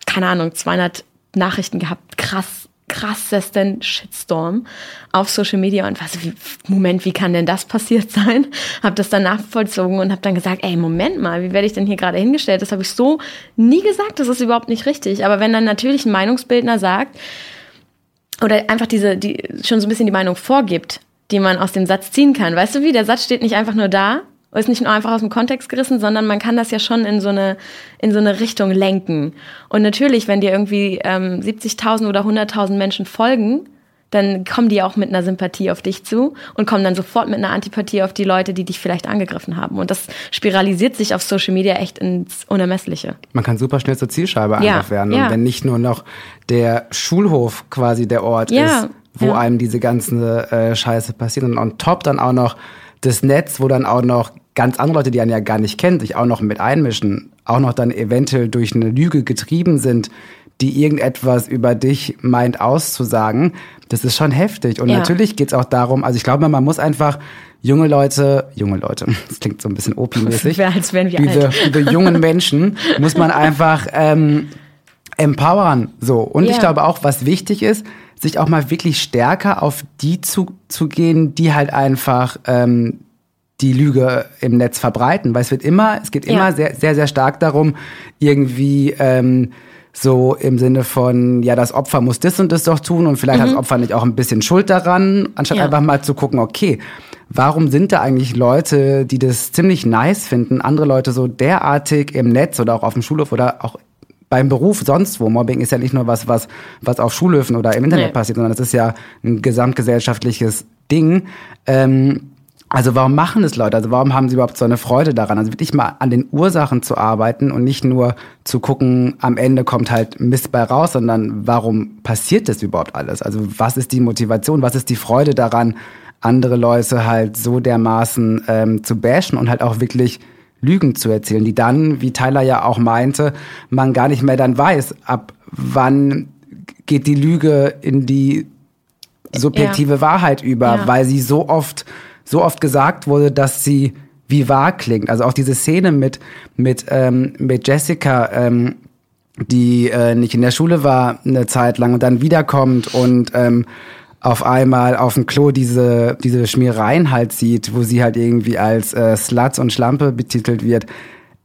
keine Ahnung 200 Nachrichten gehabt, krass krassesten Shitstorm auf Social Media und was, wie, Moment, wie kann denn das passiert sein? Habe das dann nachvollzogen und habe dann gesagt, ey, Moment mal, wie werde ich denn hier gerade hingestellt? Das habe ich so nie gesagt, das ist überhaupt nicht richtig. Aber wenn dann natürlich ein Meinungsbildner sagt oder einfach diese, die schon so ein bisschen die Meinung vorgibt, die man aus dem Satz ziehen kann, weißt du wie? Der Satz steht nicht einfach nur da ist nicht nur einfach aus dem Kontext gerissen, sondern man kann das ja schon in so eine, in so eine Richtung lenken. Und natürlich, wenn dir irgendwie ähm, 70.000 oder 100.000 Menschen folgen, dann kommen die auch mit einer Sympathie auf dich zu und kommen dann sofort mit einer Antipathie auf die Leute, die dich vielleicht angegriffen haben. Und das spiralisiert sich auf Social Media echt ins Unermessliche. Man kann super schnell zur Zielscheibe ja, einfach werden. Ja. Und wenn nicht nur noch der Schulhof quasi der Ort ja, ist, wo einem diese ganze äh, Scheiße passiert und on top dann auch noch das Netz, wo dann auch noch ganz andere Leute, die einen ja gar nicht kennen, sich auch noch mit einmischen, auch noch dann eventuell durch eine Lüge getrieben sind, die irgendetwas über dich meint auszusagen, das ist schon heftig. Und Ja. natürlich geht's auch darum, also ich glaube, man muss einfach junge Leute, junge Leute, das klingt so ein bisschen opi-mäßig, Wäre, als wären wir diese, alt. diese jungen Menschen muss man einfach ähm, empowern. So. Und Ja. ich glaube auch, was wichtig ist, sich auch mal wirklich stärker auf die zu, zu gehen, die halt einfach ähm, die Lüge im Netz verbreiten. Weil es wird immer, es geht Ja. immer sehr, sehr, sehr stark darum, irgendwie ähm, so im Sinne von, ja, das Opfer muss das und das doch tun und vielleicht hat das Opfer nicht auch ein bisschen Schuld daran, anstatt Mhm. Ja. einfach mal zu gucken, okay, warum sind da eigentlich Leute, die das ziemlich nice finden, andere Leute so derartig im Netz oder auch auf dem Schulhof oder auch beim Beruf sonst wo. Mobbing ist ja nicht nur was, was, was auf Schulhöfen oder im Internet Nee. passiert, sondern das ist ja ein gesamtgesellschaftliches Ding. Ähm, also warum machen es Leute? Also warum haben sie überhaupt so eine Freude daran? Also wirklich mal an den Ursachen zu arbeiten und nicht nur zu gucken, am Ende kommt halt Mist bei raus, sondern warum passiert das überhaupt alles? Also was ist die Motivation? Was ist die Freude daran, andere Leute halt so dermaßen ähm, zu bashen und halt auch wirklich Lügen zu erzählen, die dann, wie Tyler ja auch meinte, man gar nicht mehr dann weiß, ab wann geht die Lüge in die subjektive Wahrheit über, Ja. weil sie so oft, so oft gesagt wurde, dass sie wie wahr klingt. Also auch diese Szene mit, mit, ähm, mit Jessica, ähm, die äh, nicht in der Schule war eine Zeit lang und dann wiederkommt und ähm, auf einmal auf dem Klo diese, diese Schmiereien halt sieht, wo sie halt irgendwie als äh, Slut und Schlampe betitelt wird.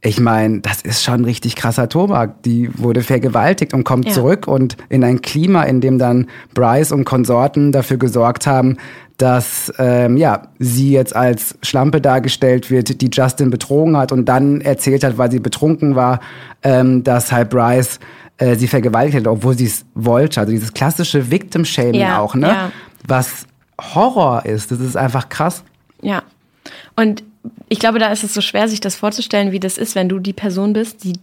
Ich meine, das ist schon richtig krasser Tobak. Die wurde vergewaltigt und kommt Ja. zurück und in ein Klima, in dem dann Bryce und Konsorten dafür gesorgt haben, dass ähm, ja sie jetzt als Schlampe dargestellt wird, die Justin betrogen hat und dann erzählt hat, weil sie betrunken war, ähm, dass halt Bryce äh, sie vergewaltigt hat, obwohl sie es wollte. Also dieses klassische Victim-Shaming Ja, auch, ne? ja. Was Horror ist. Das ist einfach krass. Ja. Und ich glaube, da ist es so schwer, sich das vorzustellen, wie das ist, wenn du die Person bist, die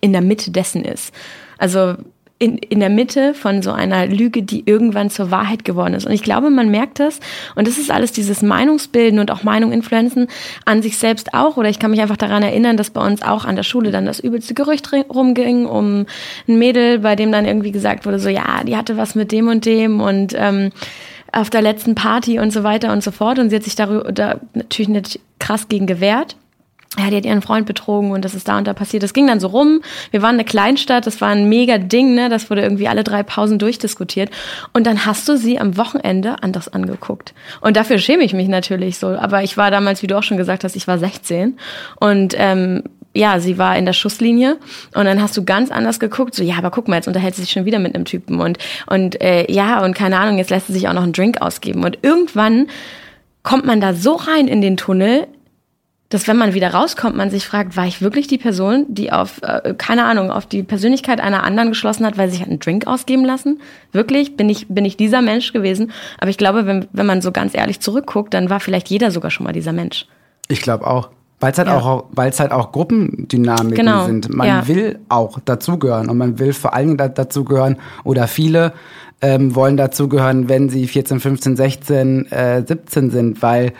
in der Mitte dessen ist. Also in, in der Mitte von so einer Lüge, die irgendwann zur Wahrheit geworden ist. Und ich glaube, man merkt das. Und das ist alles dieses Meinungsbilden und auch Meinung influenzen an sich selbst auch. Oder ich kann mich einfach daran erinnern, dass bei uns auch an der Schule dann das übelste Gerücht rumging um ein Mädel, bei dem dann irgendwie gesagt wurde, so ja, die hatte was mit dem und dem und ähm, auf der letzten Party und so weiter und so fort. Und sie hat sich darüber da natürlich nicht krass gegen gewehrt. Ja, die hat ihren Freund betrogen und das ist da und da passiert. Das ging dann so rum. Wir waren eine Kleinstadt, das war ein mega Ding, ne? Das wurde irgendwie alle drei Pausen durchdiskutiert. Und dann hast du sie am Wochenende anders angeguckt. Und dafür schäme ich mich natürlich so. Aber ich war damals, wie du auch schon gesagt hast, ich war 16. Und ähm, ja, sie war in der Schusslinie und dann hast du ganz anders geguckt, so ja, aber guck mal, jetzt unterhält sie sich schon wieder mit einem Typen und und äh, ja und keine Ahnung, jetzt lässt sie sich auch noch einen Drink ausgeben und irgendwann kommt man da so rein in den Tunnel, dass wenn man wieder rauskommt, man sich fragt, war ich wirklich die Person, die auf, äh, keine Ahnung, auf die Persönlichkeit einer anderen geschlossen hat, weil sie sich einen Drink ausgeben lassen? Wirklich? Bin ich, bin ich dieser Mensch gewesen? Aber ich glaube, wenn, wenn man so ganz ehrlich zurückguckt, dann war vielleicht jeder sogar schon mal dieser Mensch. Ich glaube auch. Weil es halt, Ja. auch, weil's halt auch Gruppendynamiken Genau, sind. Man ja. will auch dazugehören und man will vor allen Dingen da, dazugehören oder viele ähm, wollen dazugehören, wenn sie 14, 15, 16, äh, 17 sind, weil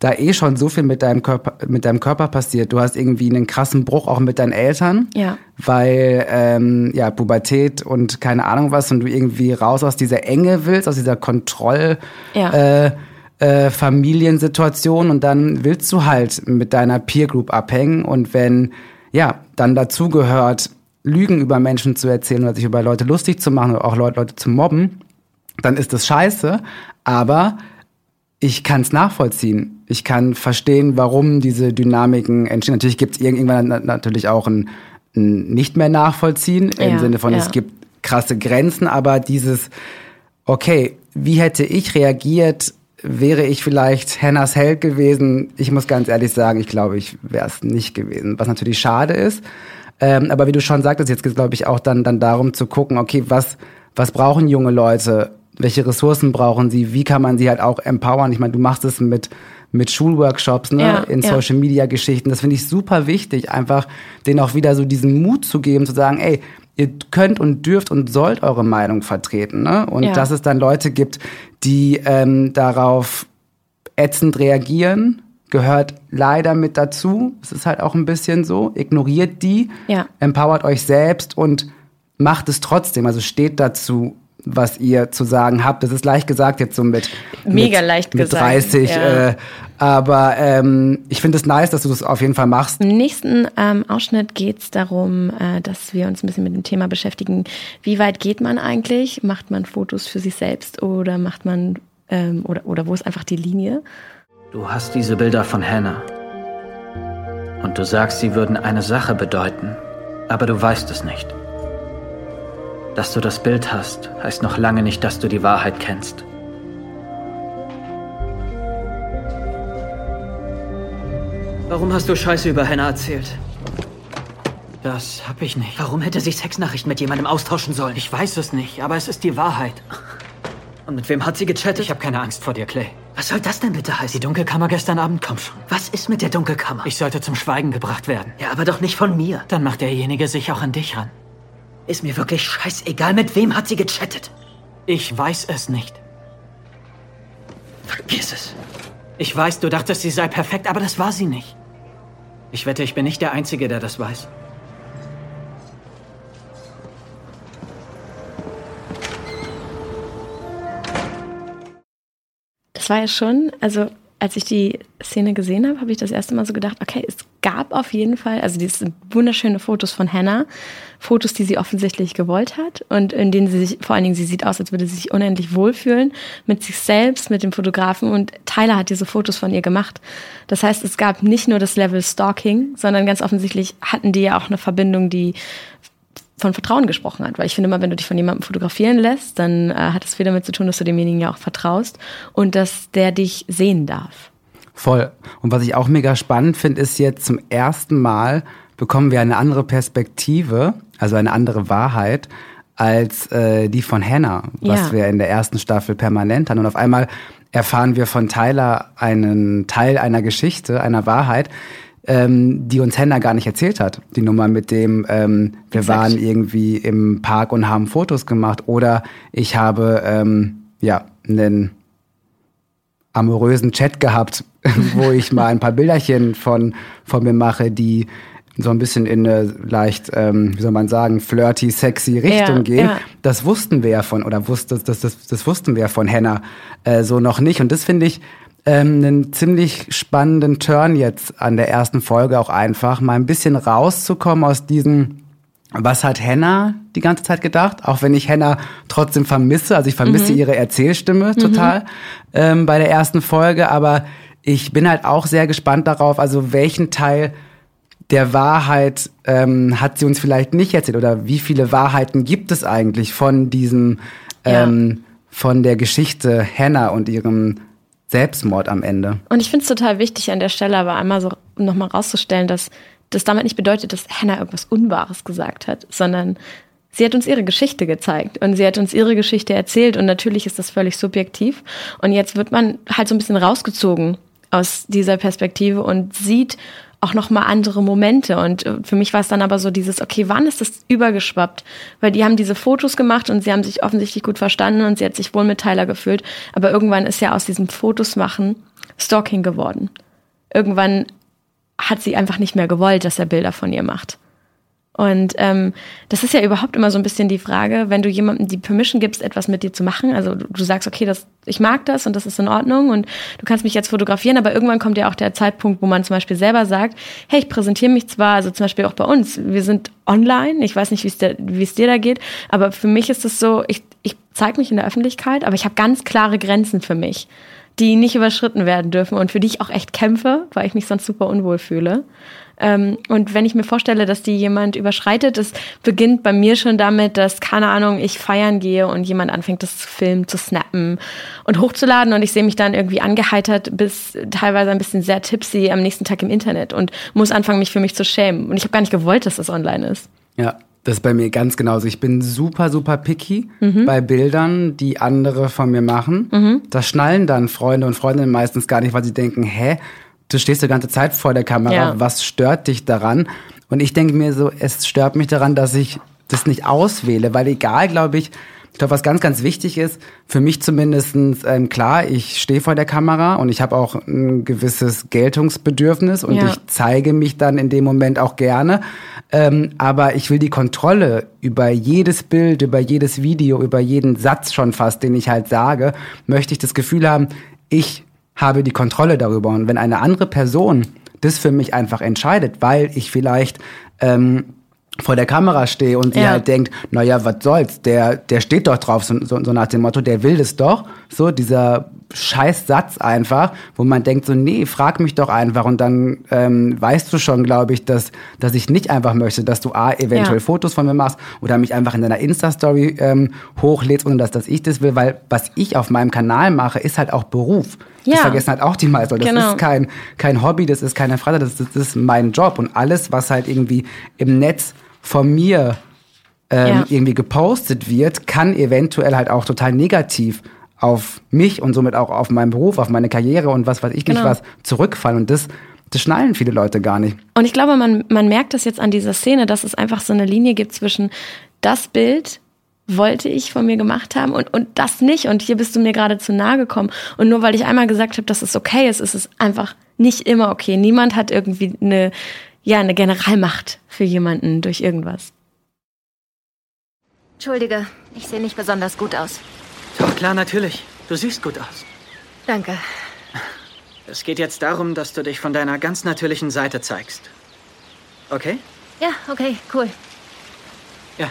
da eh schon so viel mit deinem Körper, mit deinem Körper passiert. Du hast irgendwie einen krassen Bruch auch mit deinen Eltern, Ja. weil ähm, ja Pubertät und keine Ahnung was und du irgendwie raus aus dieser Enge willst, aus dieser Kontroll Ja. äh, äh, Familiensituation und dann willst du halt mit deiner Peer Group abhängen und wenn ja dann dazu gehört Lügen über Menschen zu erzählen oder sich über Leute lustig zu machen oder auch Leute, Leute zu mobben, dann ist das scheiße, aber ich kann es nachvollziehen. Ich kann verstehen, warum diese Dynamiken entstehen. Natürlich gibt es irgendwann na- natürlich auch ein, ein nicht mehr nachvollziehen im Ja, Sinne von ja. es gibt krasse Grenzen, aber dieses okay, wie hätte ich reagiert, wäre ich vielleicht Hennas Held gewesen? Ich muss ganz ehrlich sagen, ich glaube, ich wäre es nicht gewesen, was natürlich schade ist. Ähm, aber wie du schon sagtest, jetzt geht es, glaube ich, auch dann, dann darum zu gucken, okay, was, was brauchen junge Leute? Welche Ressourcen brauchen sie? Wie kann man sie halt auch empowern? Ich meine, du machst es mit, mit Schulworkshops, ne? Ja, in. Social Media Geschichten. Das finde ich super wichtig, einfach denen auch wieder so diesen Mut zu geben, zu sagen, ey, ihr könnt und dürft und sollt eure Meinung vertreten, ne? Und Ja. dass es dann Leute gibt, die ähm, darauf ätzend reagieren, gehört leider mit dazu. Es ist halt auch ein bisschen so. Ignoriert die, Ja. empowert euch selbst und macht es trotzdem, also steht dazu, was ihr zu sagen habt. Das ist leicht gesagt jetzt so mit mega mit, leicht mit gesagt, 30. ja. Äh, aber ähm, ich finde es nice, dass du das auf jeden Fall machst. Im nächsten ähm, Ausschnitt geht es darum, äh, dass wir uns ein bisschen mit dem Thema beschäftigen. Wie weit geht man eigentlich? Macht man Fotos für sich selbst oder macht man ähm, oder oder wo ist einfach die Linie? Du hast diese Bilder von Hannah. Und du sagst, sie würden eine Sache bedeuten, aber du weißt es nicht. Dass du das Bild hast, heißt noch lange nicht, dass du die Wahrheit kennst. Warum hast du Scheiße über Hannah erzählt? Das hab ich nicht. Warum hätte sie Sexnachrichten mit jemandem austauschen sollen? Ich weiß es nicht, aber es ist die Wahrheit. Und mit wem hat sie gechattet? Ich habe keine Angst vor dir, Clay. Was soll das denn bitte heißen? Die Dunkelkammer gestern Abend, komm schon. Was ist mit der Dunkelkammer? Ich sollte zum Schweigen gebracht werden. Ja, aber doch nicht von mir. Dann macht derjenige sich auch an dich ran. Ist mir wirklich scheißegal, mit wem hat sie gechattet? Ich weiß es nicht. Vergiss es. Ich weiß, du dachtest, sie sei perfekt, aber das war sie nicht. Ich wette, ich bin nicht der Einzige, der das weiß. Das war ja schon, also als ich die Szene gesehen habe, habe ich das erste Mal so gedacht, okay, es gab auf jeden Fall, also die sind wunderschöne Fotos von Hannah, Fotos, die sie offensichtlich gewollt hat und in denen sie sich, vor allen Dingen, sie sieht aus, als würde sie sich unendlich wohlfühlen mit sich selbst, mit dem Fotografen und Tyler hat diese Fotos von ihr gemacht. Das heißt, es gab nicht nur das Level Stalking, sondern ganz offensichtlich hatten die ja auch eine Verbindung, die von Vertrauen gesprochen hat. Weil ich finde immer, wenn du dich von jemandem fotografieren lässt, dann äh, hat es viel damit zu tun, dass du demjenigen ja auch vertraust und dass der dich sehen darf. Voll. Und was ich auch mega spannend finde, ist jetzt zum ersten Mal bekommen wir eine andere Perspektive, also eine andere Wahrheit als äh, die von Hannah, was Ja. wir in der ersten Staffel permanent hatten. Und auf einmal erfahren wir von Tyler einen Teil einer Geschichte, einer Wahrheit, ähm, die uns Hannah gar nicht erzählt hat. Die Nummer mit dem, ähm, wir Exakt. waren irgendwie im Park und haben Fotos gemacht oder ich habe ähm, ja einen amorösen Chat gehabt, wo ich mal ein paar Bilderchen von, von mir mache, die so ein bisschen in eine leicht, ähm, wie soll man sagen, flirty, sexy Richtung Ja, gehen. ja. Das wussten wir ja von, oder wusste, das, das, das wussten wir ja von Hannah äh, so noch nicht. Und das finde ich ähm, einen ziemlich spannenden Turn jetzt an der ersten Folge auch einfach, mal ein bisschen rauszukommen aus diesem was hat Hannah die ganze Zeit gedacht? Auch wenn ich Hannah trotzdem vermisse, also ich vermisse Mhm. ihre Erzählstimme total ähm, bei der ersten Folge, aber ich bin halt auch sehr gespannt darauf, also welchen Teil der Wahrheit ähm, hat sie uns vielleicht nicht erzählt oder wie viele Wahrheiten gibt es eigentlich von diesem, Ja. ähm, von der Geschichte Hannah und ihrem Selbstmord am Ende? Und ich finde es total wichtig an der Stelle aber einmal so nochmal rauszustellen, dass das damit nicht bedeutet, dass Hannah irgendwas Unwahres gesagt hat, sondern sie hat uns ihre Geschichte gezeigt und sie hat uns ihre Geschichte erzählt und natürlich ist das völlig subjektiv. Und jetzt wird man halt so ein bisschen rausgezogen aus dieser Perspektive und sieht auch noch mal andere Momente. Und äh, für mich war es dann aber so dieses okay wann ist das übergeschwappt? Weil die haben diese Fotos gemacht und sie haben sich offensichtlich gut verstanden und sie hat sich wohl mit Tyler gefühlt. Aber irgendwann ist ja aus diesem Fotos machen Stalking geworden. Irgendwann hat sie einfach nicht mehr gewollt dass er Bilder von ihr macht und ähm, das ist ja überhaupt immer so ein bisschen die Frage, wenn du jemandem die Permission gibst, etwas mit dir zu machen. Also du, du sagst, okay, das, ich mag das und das ist in Ordnung und du kannst mich jetzt fotografieren, aber irgendwann kommt ja auch der Zeitpunkt, wo man zum Beispiel selber sagt, hey, ich präsentiere mich zwar, also zum Beispiel auch bei uns, wir sind online, ich weiß nicht, wie es dir- da geht, aber für mich ist es so, ich, ich zeige mich in der Öffentlichkeit, aber ich habe ganz klare Grenzen für mich, die nicht überschritten werden dürfen und für die ich auch echt kämpfe, weil ich mich sonst super unwohl fühle. Ähm, und wenn ich mir vorstelle, dass die jemand überschreitet, es beginnt bei mir schon damit, dass, keine Ahnung, ich feiern gehe und jemand anfängt, das zu filmen, zu snappen und hochzuladen und ich sehe mich dann irgendwie angeheitert bis teilweise ein bisschen sehr tipsy am nächsten Tag im Internet und muss anfangen, mich für mich zu schämen. Und ich habe gar nicht gewollt, dass das online ist. Ja, das ist bei mir ganz genauso. Ich bin super, super picky Mhm. bei Bildern, die andere von mir machen. Das schnallen dann Freunde und Freundinnen meistens gar nicht, weil sie denken, hä, du stehst die ganze Zeit vor der Kamera, Ja. was stört dich daran? Und ich denke mir so, es stört mich daran, dass ich das nicht auswähle, weil egal, glaube ich, Ich glaube, was ganz, ganz wichtig ist, für mich zumindestens ähm, klar, ich stehe vor der Kamera und ich habe auch ein gewisses Geltungsbedürfnis und Ja. ich zeige mich dann in dem Moment auch gerne. Ähm, aber ich will die Kontrolle über jedes Bild, über jedes Video, über jeden Satz schon fast, den ich halt sage, möchte ich das Gefühl haben, ich habe die Kontrolle darüber. Und wenn eine andere Person das für mich einfach entscheidet, weil ich vielleicht ähm, vor der Kamera stehe und sie Ja. halt denkt, naja, was soll's, der, der steht doch drauf, so, so, so nach dem Motto, der will das doch. So dieser scheiß Satz einfach, wo man denkt so, nee, frag mich doch einfach und dann ähm, weißt du schon, glaube ich, dass, dass ich nicht einfach möchte, dass du A, eventuell Ja. Fotos von mir machst oder mich einfach in deiner Insta-Story ähm, hochlädst, ohne dass, dass ich das will, weil was ich auf meinem Kanal mache, ist halt auch Beruf. Das Ja. vergessen halt auch die meisten. Das Genau. ist kein, kein Hobby, das ist keine Freizeit, das, das ist mein Job. Und alles, was halt irgendwie im Netz von mir ähm, Ja. irgendwie gepostet wird, kann eventuell halt auch total negativ auf mich und somit auch auf meinen Beruf, auf meine Karriere und was weiß ich nicht Genau. was zurückfallen. Und das, das schnallen viele Leute gar nicht. Und ich glaube, man, man merkt das jetzt an dieser Szene, dass es einfach so eine Linie gibt zwischen das Bild wollte ich von mir gemacht haben und, und das nicht. Und hier bist du mir gerade zu nahe gekommen. Und nur weil ich einmal gesagt habe, dass es okay ist, ist es einfach nicht immer okay. Niemand hat irgendwie eine, ja, eine Generalmacht für jemanden durch irgendwas. Entschuldige, ich sehe nicht besonders gut aus. Doch klar, natürlich. Du siehst gut aus. Danke. Es geht jetzt darum, dass du dich von deiner ganz natürlichen Seite zeigst. Okay? Ja, okay, cool. Ja.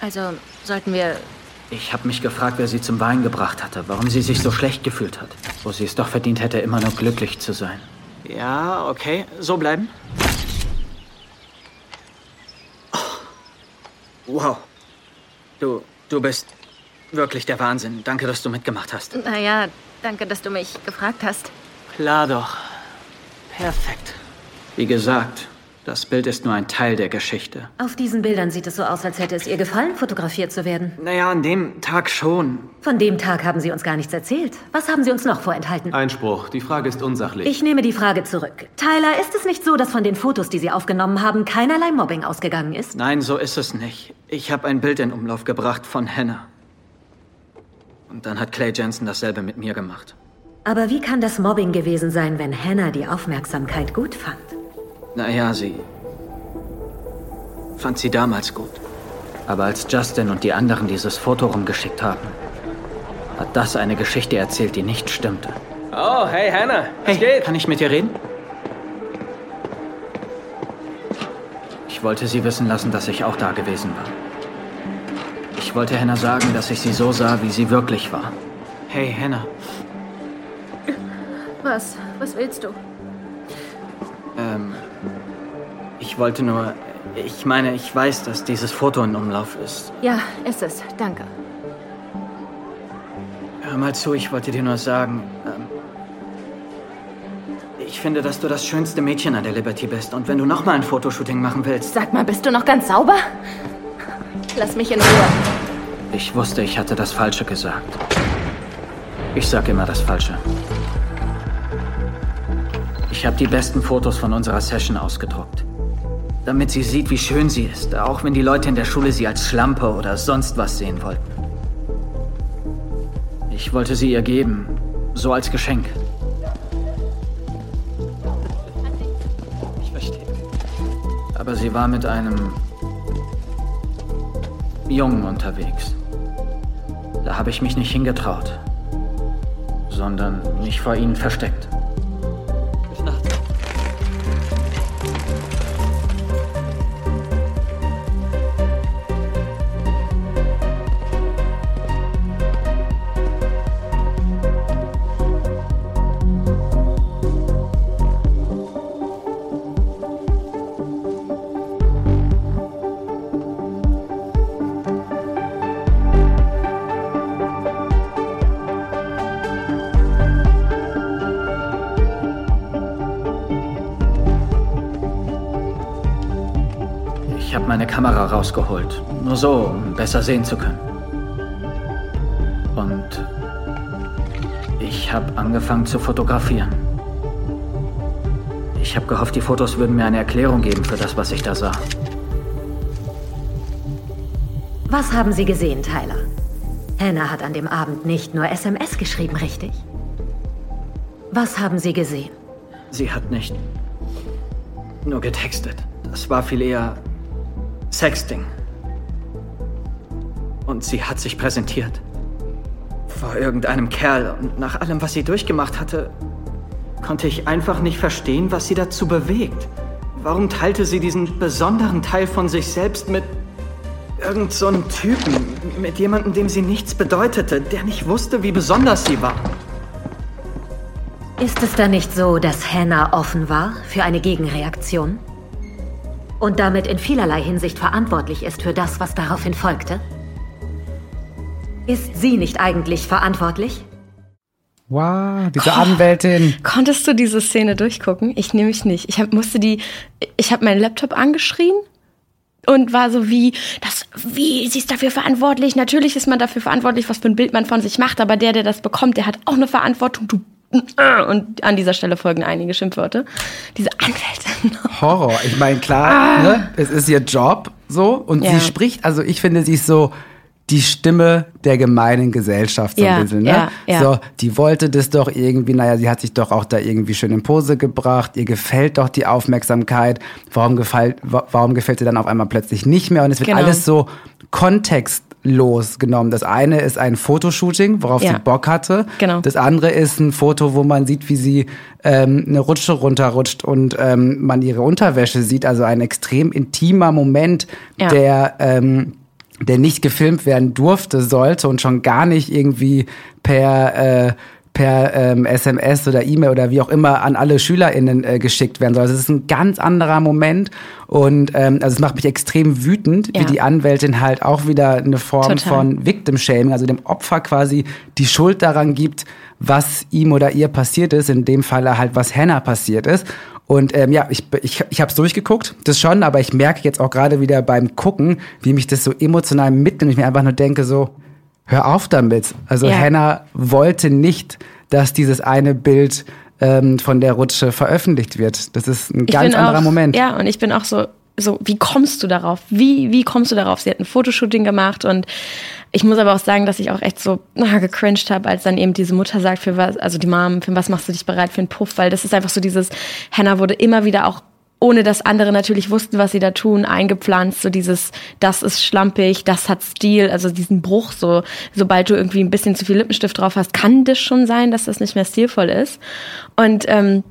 Also, sollten wir. Ich habe mich gefragt, wer sie zum Wein gebracht hatte, warum sie sich so schlecht gefühlt hat. Wo sie es doch verdient hätte, immer nur glücklich zu sein. Ja, okay. So bleiben. Oh. Wow. Du, du bist wirklich der Wahnsinn. Danke, dass du mitgemacht hast. Naja, danke, dass du mich gefragt hast. Klar doch. Perfekt. Wie gesagt, das Bild ist nur ein Teil der Geschichte. Auf diesen Bildern sieht es so aus, als hätte es ihr gefallen, fotografiert zu werden. Naja, an dem Tag schon. Von dem Tag haben Sie uns gar nichts erzählt. Was haben Sie uns noch vorenthalten? Einspruch. Die Frage ist unsachlich. Ich nehme die Frage zurück. Tyler, ist es nicht so, dass von den Fotos, die Sie aufgenommen haben, keinerlei Mobbing ausgegangen ist? Nein, so ist es nicht. Ich habe ein Bild in Umlauf gebracht von Hannah. Und dann hat Clay Jensen dasselbe mit mir gemacht. Aber wie kann das Mobbing gewesen sein, wenn Hannah die Aufmerksamkeit gut fand? Naja, sie fand sie damals gut. Aber als Justin und die anderen dieses Foto rumgeschickt haben, hat das eine Geschichte erzählt, die nicht stimmte. Oh, hey Hannah, was Hey, geht? kann ich mit dir reden? Ich wollte sie wissen lassen, dass ich auch da gewesen war. Ich wollte Hannah sagen, dass ich sie so sah, wie sie wirklich war. Hey, Hannah. Was? Was willst du? Ähm, ich wollte nur. Ich meine, ich weiß, dass dieses Foto in Umlauf ist. Ja, ist es. Danke. Hör mal zu, ich wollte dir nur sagen. Ähm, ich finde, dass du das schönste Mädchen an der Liberty bist. Und wenn du nochmal ein Fotoshooting machen willst. Sag mal, bist du noch ganz sauber? Lass mich in Ruhe. Ich wusste, ich hatte das Falsche gesagt. Ich sag immer das Falsche. Ich habe die besten Fotos von unserer Session ausgedruckt. Damit sie sieht, wie schön sie ist, auch wenn die Leute in der Schule sie als Schlampe oder sonst was sehen wollten. Ich wollte sie ihr geben, so als Geschenk. Ich verstehe. Aber sie war mit einem Jungen unterwegs. Habe ich mich nicht hingetraut, sondern mich vor ihnen versteckt. Rausgeholt. Nur so, um besser sehen zu können. Und ich habe angefangen zu fotografieren. Ich habe gehofft, die Fotos würden mir eine Erklärung geben für das, was ich da sah. Was haben Sie gesehen, Tyler? Hannah hat an dem Abend nicht nur SMS geschrieben, richtig? Was haben Sie gesehen? Sie hat nicht nur getextet. Das war viel eher Sexting. Und sie hat sich präsentiert. Vor irgendeinem Kerl. Und nach allem, was sie durchgemacht hatte, konnte ich einfach nicht verstehen, was sie dazu bewegt. Warum teilte sie diesen besonderen Teil von sich selbst mit irgend so einem Typen, mit jemandem, dem sie nichts bedeutete, der nicht wusste, wie besonders sie war? Ist es da nicht so, dass Hannah offen war für eine Gegenreaktion? Und damit in vielerlei Hinsicht verantwortlich ist für das, was daraufhin folgte? Ist sie nicht eigentlich verantwortlich? Wow, diese Anwältin. Konntest du diese Szene durchgucken? Ich nehme mich nicht. Ich hab, musste die, ich habe meinen Laptop angeschrien und war so wie, das, wie, sie ist dafür verantwortlich. Natürlich ist man dafür verantwortlich, was für ein Bild man von sich macht, aber der, der das bekommt, der hat auch eine Verantwortung. Du und an dieser Stelle folgen einige Schimpfwörter. Diese Anwältin. Horror. Ich meine, klar, ah. ne, es ist ihr Job so und ja. sie spricht, also ich finde, sie ist so die Stimme der gemeinen Gesellschaft so ja, ein bisschen, ne? Ja, ja. So, die wollte das doch irgendwie, naja, sie hat sich doch auch da irgendwie schön in Pose gebracht, ihr gefällt doch die Aufmerksamkeit, warum gefällt, warum gefällt sie dann auf einmal plötzlich nicht mehr und es wird genau. alles so kontextlos genommen. Das eine ist ein Fotoshooting, worauf ja. sie Bock hatte. Genau. Das andere ist ein Foto, wo man sieht, wie sie ähm, eine Rutsche runterrutscht und ähm, man ihre Unterwäsche sieht. Also ein extrem intimer Moment, ja. der ähm, der nicht gefilmt werden durfte, sollte und schon gar nicht irgendwie per äh, per ähm, SMS oder E-Mail oder wie auch immer an alle SchülerInnen äh, geschickt werden soll. Also es ist ein ganz anderer Moment und ähm, also es macht mich extrem wütend, ja. wie die Anwältin halt auch wieder eine Form Total. von Victim Shaming, also dem Opfer quasi die Schuld daran gibt, was ihm oder ihr passiert ist, in dem Falle halt was Hannah passiert ist. Und ähm, ja, ich, ich, ich habe es durchgeguckt, das schon, aber ich merke jetzt auch gerade wieder beim Gucken, wie mich das so emotional mitnimmt. Ich mir einfach nur denke so, hör auf damit. Also ja. Hannah wollte nicht, dass dieses eine Bild ähm, von der Rutsche veröffentlicht wird. Das ist ein ganz anderer auch, Moment. Ja, und ich bin auch so, so, wie kommst du darauf? Wie, wie kommst du darauf? Sie hat ein Fotoshooting gemacht und ich muss aber auch sagen, dass ich auch echt so na, gecringed habe, als dann eben diese Mutter sagt, für was, also die Mom, für was machst du dich bereit für einen Puff? Weil das ist einfach so dieses, Hannah wurde immer wieder auch ohne dass andere natürlich wussten, was sie da tun, eingepflanzt, so dieses, das ist schlampig, das hat Stil, also diesen Bruch, so, sobald du irgendwie ein bisschen zu viel Lippenstift drauf hast, kann das schon sein, dass das nicht mehr stilvoll ist. Und ähm,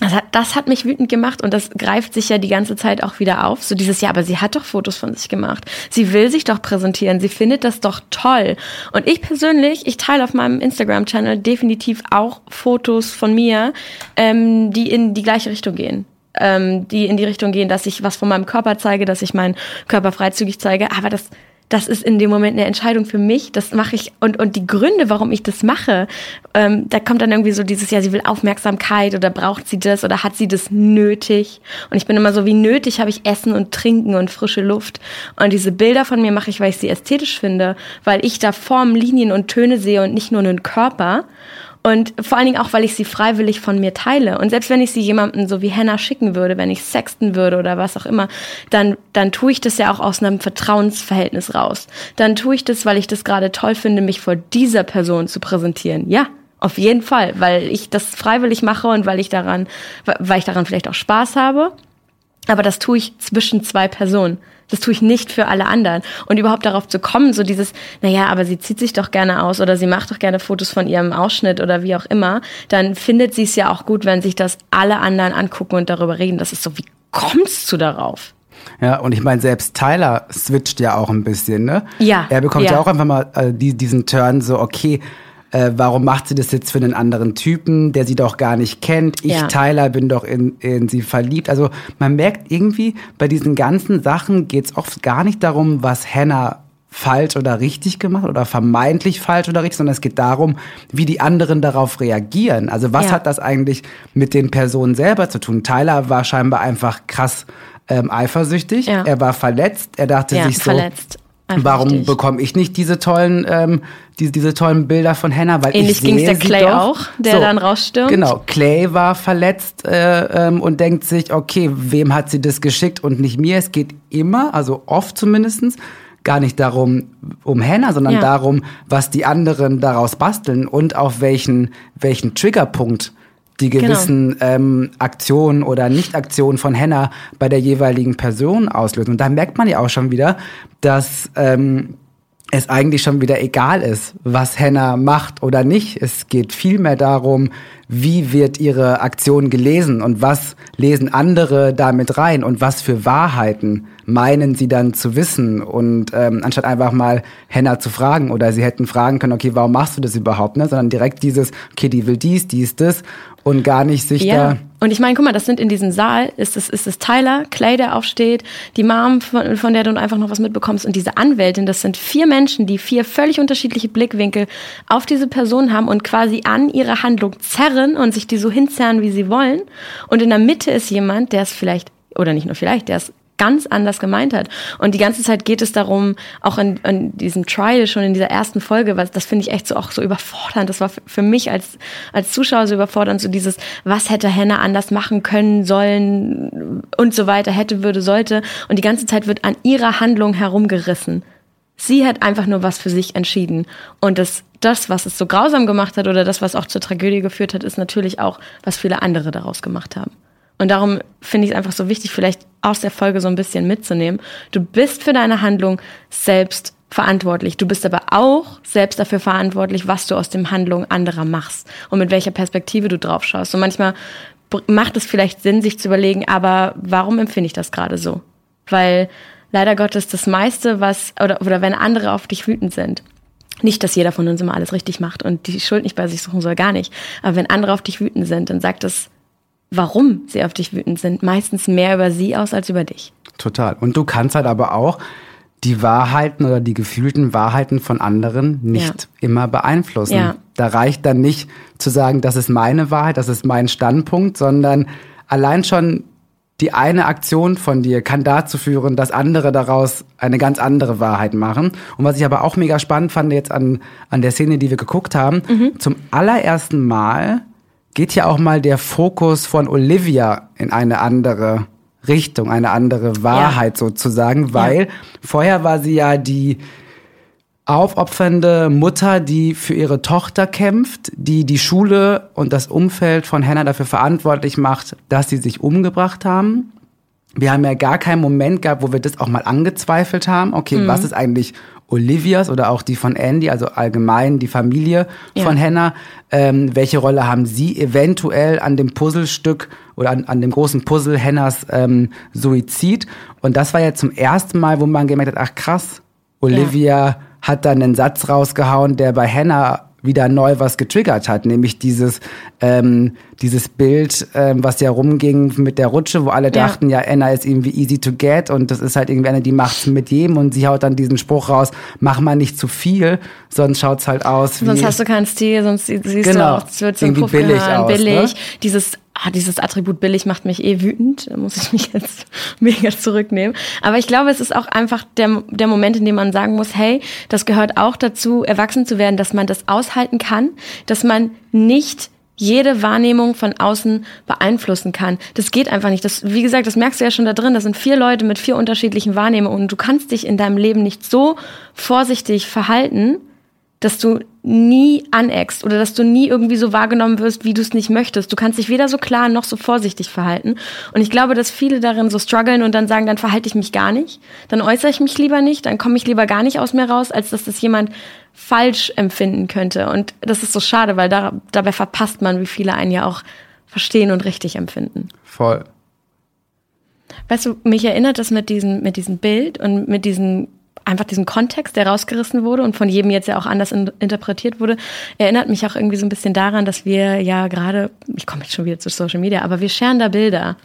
das hat, das hat mich wütend gemacht und das greift sich ja die ganze Zeit auch wieder auf. So dieses, ja, aber sie hat doch Fotos von sich gemacht. Sie will sich doch präsentieren. Sie findet das doch toll. Und ich persönlich, ich teile auf meinem Instagram-Channel definitiv auch Fotos von mir, ähm, die in die gleiche Richtung gehen. Ähm, die in die Richtung gehen, dass ich was von meinem Körper zeige, dass ich meinen Körper freizügig zeige. Aber das das ist in dem Moment eine Entscheidung für mich. Das mache ich und und die Gründe, warum ich das mache, ähm, da kommt dann irgendwie so dieses, ja, sie will Aufmerksamkeit oder braucht sie das oder hat sie das nötig? Und ich bin immer so, wie nötig habe ich Essen und Trinken und frische Luft. Und diese Bilder von mir mache ich, weil ich sie ästhetisch finde, weil ich da Formen, Linien und Töne sehe und nicht nur einen Körper. Und vor allen Dingen auch, weil ich sie freiwillig von mir teile. Und selbst wenn ich sie jemandem so wie Hannah schicken würde, wenn ich sexten würde oder was auch immer, dann, dann tue ich das ja auch aus einem Vertrauensverhältnis raus. Dann tue ich das, weil ich das gerade toll finde, mich vor dieser Person zu präsentieren. Ja, auf jeden Fall, weil ich das freiwillig mache und weil ich daran, weil ich daran vielleicht auch Spaß habe. Aber das tue ich zwischen zwei Personen. Das tue ich nicht für alle anderen. Und überhaupt darauf zu kommen, so dieses, naja, aber sie zieht sich doch gerne aus oder sie macht doch gerne Fotos von ihrem Ausschnitt oder wie auch immer, dann findet sie es ja auch gut, wenn sich das alle anderen angucken und darüber reden. Das ist so, wie kommst du darauf? Ja, und ich meine, selbst Tyler switcht ja auch ein bisschen, ne? Ja. Er bekommt ja, ja auch einfach mal äh, die, diesen Turn so, okay, äh, warum macht sie das jetzt für einen anderen Typen, der sie doch gar nicht kennt? Ich, ja. Tyler, bin doch in, in sie verliebt. Also man merkt irgendwie, bei diesen ganzen Sachen geht es oft gar nicht darum, was Hannah falsch oder richtig gemacht oder vermeintlich falsch oder richtig, sondern es geht darum, wie die anderen darauf reagieren. Also was ja. hat das eigentlich mit den Personen selber zu tun? Tyler war scheinbar einfach krass ähm, eifersüchtig. Ja. Er war verletzt. Er dachte ja, sich so, verletzt. Warum bekomme ich nicht diese tollen, ähm, diese, diese tollen Bilder von Hannah? Weil Ähnlich ging es der Clay auch, der so, dann rausstürmt. Genau, Clay war verletzt äh, ähm, und denkt sich, okay, wem hat sie das geschickt und nicht mir? Es geht immer, also oft zumindestens gar nicht darum, um Hannah, sondern Ja. darum, was die anderen daraus basteln und auf welchen, welchen Triggerpunkt die Genau. gewissen ähm, Aktionen oder Nicht-Aktionen von Hannah bei der jeweiligen Person auslösen. Und da merkt man ja auch schon wieder, dass ähm, es eigentlich schon wieder egal ist, was Hannah macht oder nicht. Es geht vielmehr darum, wie wird ihre Aktion gelesen und was lesen andere damit rein und was für Wahrheiten meinen sie dann zu wissen. Und ähm, anstatt einfach mal Hannah zu fragen oder sie hätten fragen können, okay, warum machst du das überhaupt, ne? sondern direkt dieses, okay, die will dies, dies, das und gar nicht sich Ja. da Und ich meine, guck mal, das sind in diesem Saal, ist es, ist es Tyler, Clay, der aufsteht, die Mom, von, von der du einfach noch was mitbekommst und diese Anwältin, das sind vier Menschen, die vier völlig unterschiedliche Blickwinkel auf diese Person haben und quasi an ihre Handlung zerren und sich die so hinzerren, wie sie wollen. Und in der Mitte ist jemand, der es vielleicht, oder nicht nur vielleicht, der es ganz anders gemeint hat. Und die ganze Zeit geht es darum, auch in, in diesem Trial schon in dieser ersten Folge, was das finde ich echt so auch so überfordernd. Das war für, mich als als Zuschauer so überfordernd, so dieses, was hätte Hannah anders machen können, sollen und so weiter, hätte, würde, sollte. Und die ganze Zeit wird an ihrer Handlung herumgerissen. Sie hat einfach nur was für sich entschieden. Und das, das, was es so grausam gemacht hat oder das, was auch zur Tragödie geführt hat, ist natürlich auch, was viele andere daraus gemacht haben. Und darum finde ich es einfach so wichtig, vielleicht aus der Folge so ein bisschen mitzunehmen. Du bist für deine Handlung selbst verantwortlich. Du bist aber auch selbst dafür verantwortlich, was du aus dem Handlung anderer machst und mit welcher Perspektive du drauf schaust. Und manchmal macht es vielleicht Sinn, sich zu überlegen, aber warum empfinde ich das gerade so? Weil leider Gottes das meiste, was, oder, oder wenn andere auf dich wütend sind, nicht, dass jeder von uns immer alles richtig macht und die Schuld nicht bei sich suchen soll, gar nicht. Aber wenn andere auf dich wütend sind, dann sagt es, warum sie auf dich wütend sind, meistens mehr über sie aus als über dich. Total. Und du kannst halt aber auch die Wahrheiten oder die gefühlten Wahrheiten von anderen nicht immer beeinflussen. Ja. Da reicht dann nicht zu sagen, das ist meine Wahrheit, das ist mein Standpunkt, sondern allein schon die eine Aktion von dir kann dazu führen, dass andere daraus eine ganz andere Wahrheit machen. Und was ich aber auch mega spannend fand jetzt an, an der Szene, die wir geguckt haben, zum allerersten Mal geht ja auch mal der Fokus von Olivia in eine andere Richtung, eine andere Wahrheit sozusagen, weil vorher war sie ja die aufopfernde Mutter, die für ihre Tochter kämpft, die die Schule und das Umfeld von Hannah dafür verantwortlich macht, dass sie sich umgebracht haben. Wir haben ja gar keinen Moment gehabt, wo wir das auch mal angezweifelt haben. Okay, was ist eigentlich Olivias oder auch die von Andy, also allgemein die Familie Ja. von Hannah? Ähm, welche Rolle haben sie eventuell an dem Puzzlestück oder an, an dem großen Puzzle Hannahs ähm, Suizid? Und das war ja zum ersten Mal, wo man gemerkt hat, ach krass, Olivia hat dann einen Satz rausgehauen, der bei Hannah wieder neu was getriggert hat, nämlich dieses ähm, dieses Bild, ähm, was ja rumging mit der Rutsche, wo alle Ja. dachten, ja, Anna ist irgendwie easy to get und das ist halt irgendwie eine, die macht's mit jedem und sie haut dann diesen Spruch raus, mach mal nicht zu viel, sonst schaut's halt aus wie Sonst hast du keinen Stil, sonst sie- siehst Genau. du auch, es wird so Irgendwie billig aus, billig. ne? Dieses, ah, dieses Attribut billig macht mich eh wütend. Da muss ich mich jetzt mega zurücknehmen. Aber ich glaube, es ist auch einfach der, der Moment, in dem man sagen muss, hey, das gehört auch dazu, erwachsen zu werden, dass man das aushalten kann, dass man nicht jede Wahrnehmung von außen beeinflussen kann. Das geht einfach nicht. Das, wie gesagt, das merkst du ja schon da drin. Das sind vier Leute mit vier unterschiedlichen Wahrnehmungen du kannst dich in deinem Leben nicht so vorsichtig verhalten, dass du nie aneckst oder dass du nie irgendwie so wahrgenommen wirst, wie du es nicht möchtest. Du kannst dich weder so klar noch so vorsichtig verhalten. Und ich glaube, dass viele darin so strugglen und dann sagen, dann verhalte ich mich gar nicht, dann äußere ich mich lieber nicht, dann komme ich lieber gar nicht aus mir raus, als dass das jemand falsch empfinden könnte. Und das ist so schade, weil da, dabei verpasst man, wie viele einen ja auch verstehen und richtig empfinden. voll. Weißt du, mich erinnert das mit diesem, mit diesem Bild und mit diesem, einfach diesem Kontext, der rausgerissen wurde und von jedem jetzt ja auch anders in, interpretiert wurde, erinnert mich auch irgendwie so ein bisschen daran, dass wir ja gerade, ich komme jetzt schon wieder zu Social Media, aber wir scheren da Bilder.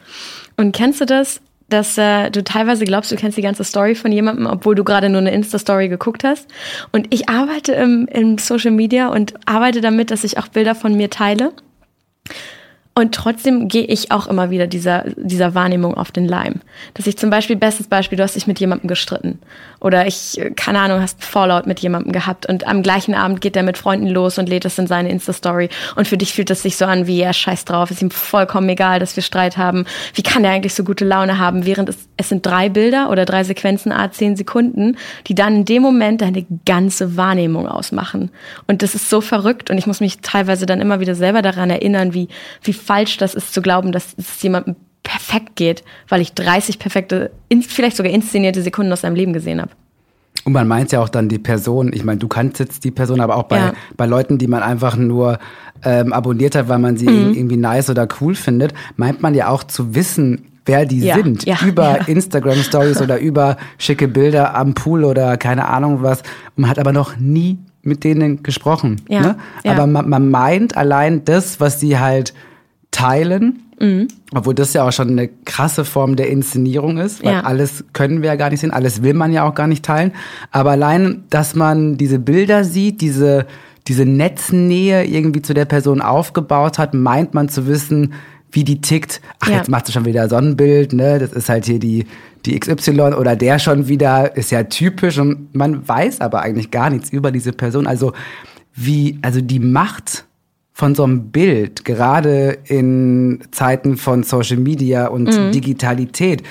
Und kennst du das, dass äh, du teilweise glaubst, du kennst die ganze Story von jemandem, obwohl du gerade nur eine Insta-Story geguckt hast? Und ich arbeite im, im Social Media und arbeite damit, dass ich auch Bilder von mir teile. Und trotzdem gehe ich auch immer wieder dieser, dieser Wahrnehmung auf den Leim. Dass ich zum Beispiel, bestes Beispiel, du hast dich mit jemandem gestritten. Oder ich, keine Ahnung, hast Fallout mit jemandem gehabt und am gleichen Abend geht er mit Freunden los und lädt es in seine Insta-Story. Und für dich fühlt es sich so an wie, ja, scheiß drauf, ist ihm vollkommen egal, dass wir Streit haben. Wie kann er eigentlich so gute Laune haben, während es, es sind drei Bilder oder drei Sequenzen, a zehn Sekunden, die dann in dem Moment deine ganze Wahrnehmung ausmachen. Und das ist so verrückt und ich muss mich teilweise dann immer wieder selber daran erinnern, wie, wie falsch das ist zu glauben, dass es jemandem perfekt geht, weil ich 30 perfekte, vielleicht sogar inszenierte Sekunden aus seinem Leben gesehen habe. Und man meint ja auch dann die Person, ich meine, du kannst jetzt die Person, aber auch bei, ja. bei Leuten, die man einfach nur ähm, abonniert hat, weil man sie mhm. irgendwie nice oder cool findet, meint man ja auch zu wissen, wer die ja. sind. Ja. Über Instagram Stories oder über schicke Bilder am Pool oder keine Ahnung was. Man hat aber noch nie mit denen gesprochen. Ne? Aber man, man meint allein das, was sie halt teilen. Mhm. Obwohl das ja auch schon eine krasse Form der Inszenierung ist, weil ja. alles können wir ja gar nicht sehen, alles will man ja auch gar nicht teilen. Aber allein, dass man diese Bilder sieht, diese, diese Netznähe irgendwie zu der Person aufgebaut hat, meint man zu wissen, wie die tickt. Ach, ja. jetzt macht sie schon wieder Sonnenbild, ne? Das ist halt hier die, die XY oder der schon wieder, ist ja typisch und man weiß aber eigentlich gar nichts über diese Person. Also, wie, also die Macht von so einem Bild, gerade in Zeiten von Social Media und mhm. Digitalität,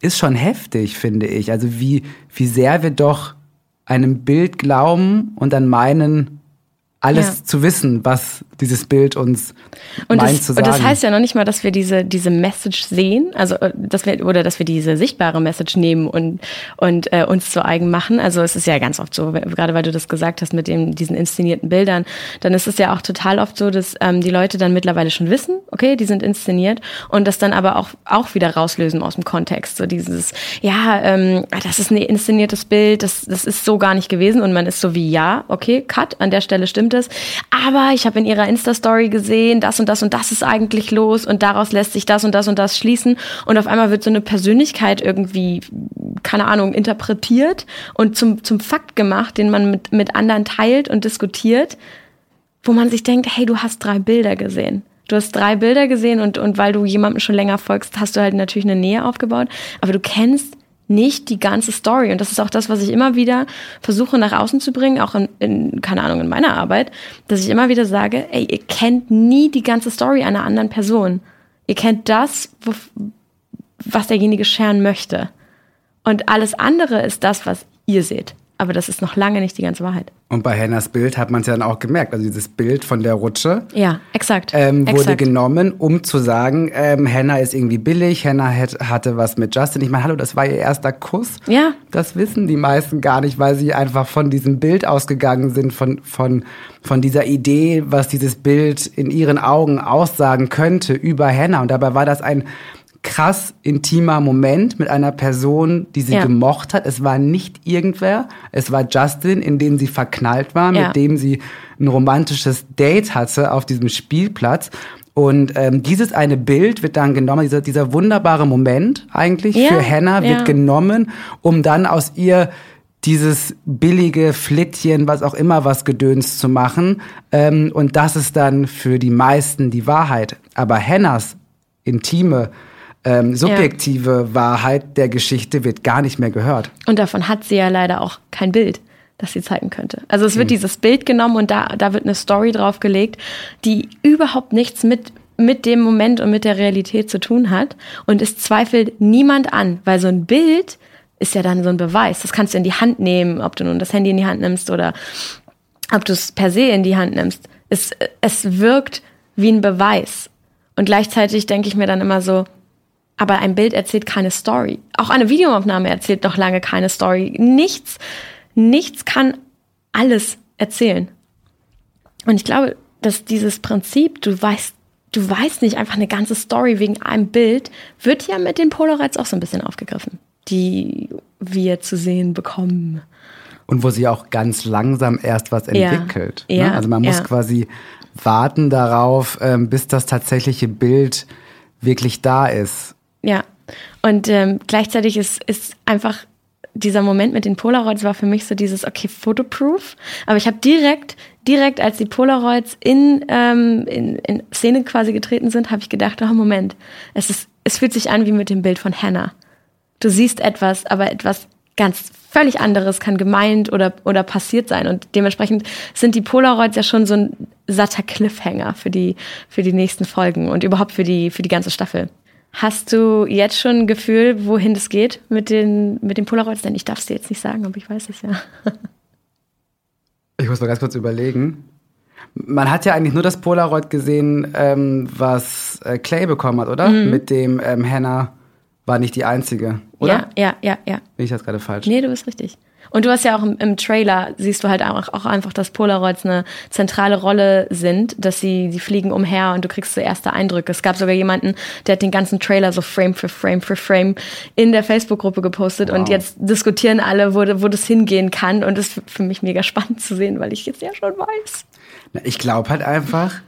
ist schon heftig, finde ich. Also wie, wie sehr wir doch einem Bild glauben und dann meinen, alles ja. zu wissen, was dieses Bild uns und meint das, zu sagen. Und das heißt ja noch nicht mal, dass wir diese, diese Message sehen, also äh, dass wir oder dass wir diese sichtbare Message nehmen und, und äh, uns zu eigen machen. Also es ist ja ganz oft so, gerade weil du das gesagt hast mit dem, diesen inszenierten Bildern, dann ist es ja auch total oft so, dass ähm, die Leute dann mittlerweile schon wissen, okay, die sind inszeniert und das dann aber auch, auch wieder rauslösen aus dem Kontext. So dieses, ja, ähm, das ist ein inszeniertes Bild, das, das ist so gar nicht gewesen und man ist so wie, ja, okay, Cut, an der Stelle stimmt es, aber ich habe in ihrer Insta-Story gesehen, das und das und das ist eigentlich los und daraus lässt sich das und das und das schließen. Und auf einmal wird so eine Persönlichkeit irgendwie, keine Ahnung, interpretiert und zum, zum Fakt gemacht, den man mit, mit anderen teilt und diskutiert, wo man sich denkt, hey, du hast drei Bilder gesehen. Du hast drei Bilder gesehen und, und weil du jemandem schon länger folgst, hast du halt natürlich eine Nähe aufgebaut, aber du kennst nicht die ganze Story. Und das ist auch das, was ich immer wieder versuche nach außen zu bringen, auch in, in, keine Ahnung, in meiner Arbeit, dass ich immer wieder sage, ey, ihr kennt nie die ganze Story einer anderen Person. Ihr kennt das, wo, was derjenige scheren möchte. Und alles andere ist das, was ihr seht. Aber das ist noch lange nicht die ganze Wahrheit. Und bei Hennas Bild hat man es ja dann auch gemerkt. Also dieses Bild von der Rutsche. Ja, exakt. Ähm, wurde exakt. genommen, um zu sagen, ähm, Hannah ist irgendwie billig, Hannah hat, hatte was mit Justin. Ich meine, hallo, das war ihr erster Kuss. Ja. Das wissen die meisten gar nicht, weil sie einfach von diesem Bild ausgegangen sind, von, von, von dieser Idee, was dieses Bild in ihren Augen aussagen könnte über Hannah. Und dabei war das ein krass intimer Moment mit einer Person, die sie ja. gemocht hat. Es war nicht irgendwer, es war Justin, in den sie verknallt war, ja. mit dem sie ein romantisches Date hatte auf diesem Spielplatz. Und ähm, dieses eine Bild wird dann genommen, dieser, dieser wunderbare Moment eigentlich ja, für Hannah wird genommen, um dann aus ihr dieses billige Flittchen, was auch immer was Gedöns zu machen. Ähm, und das ist dann für die meisten die Wahrheit. Aber Hannahs intime ähm, subjektive ja. Wahrheit der Geschichte wird gar nicht mehr gehört. Und davon hat sie ja leider auch kein Bild das sie zeigen könnte. Also es wird mhm. dieses Bild genommen und da, da wird eine Story draufgelegt, die überhaupt nichts mit, mit dem Moment und mit der Realität zu tun hat. Und es zweifelt niemand an, weil so ein Bild ist ja dann so ein Beweis. Das kannst du in die Hand nehmen, ob du nun das Handy in die Hand nimmst oder ob du es per se in die Hand nimmst. Es, es wirkt wie ein Beweis. Und gleichzeitig denke ich mir dann immer so, aber ein Bild erzählt keine Story. Auch eine Videoaufnahme erzählt noch lange keine Story. Nichts, nichts kann alles erzählen. Und ich glaube, dass dieses Prinzip, du weißt, du weißt nicht einfach eine ganze Story wegen einem Bild, wird ja mit den Polaroids auch so ein bisschen aufgegriffen, die wir zu sehen bekommen. Und wo sie auch ganz langsam erst was entwickelt. Ja, ne? ja, also man muss ja. quasi warten darauf, ähm, bis das tatsächliche Bild wirklich da ist. Ja. Und ähm, gleichzeitig ist, ist einfach dieser Moment mit den Polaroids war für mich so dieses, okay, Photoproof. Aber ich habe direkt direkt, als die Polaroids in, ähm, in, in Szene quasi getreten sind, habe ich gedacht, oh Moment, es, ist, es fühlt sich an wie mit dem Bild von Hannah. Du siehst etwas, aber etwas ganz völlig anderes kann gemeint oder, oder passiert sein. Und dementsprechend sind die Polaroids ja schon so ein satter Cliffhanger für die, für die nächsten Folgen und überhaupt für die, für die ganze Staffel. Hast du jetzt schon ein Gefühl, wohin das geht mit den, mit den Polaroids? Denn ich darf es dir jetzt nicht sagen, aber ich weiß es ja. Ich muss mal ganz kurz überlegen. Man hat ja eigentlich nur das Polaroid gesehen, ähm, was äh, Clay bekommen hat, oder? Mhm. Mit dem ähm, Hannah war nicht die einzige, oder? Ja, ja, ja, ja. Bin ich das gerade falsch? Nee, du bist richtig. Und du hast ja auch im, im Trailer, siehst du halt auch, auch, einfach, dass Polaroids eine zentrale Rolle sind, dass sie, die fliegen umher und du kriegst so erste Eindrücke. Es gab sogar jemanden, der hat den ganzen Trailer so Frame für Frame für Frame in der Facebook-Gruppe gepostet wow. und jetzt diskutieren alle, wo, wo das hingehen kann und das ist für mich mega spannend zu sehen, weil ich jetzt ja schon weiß. Na, ich glaube halt einfach,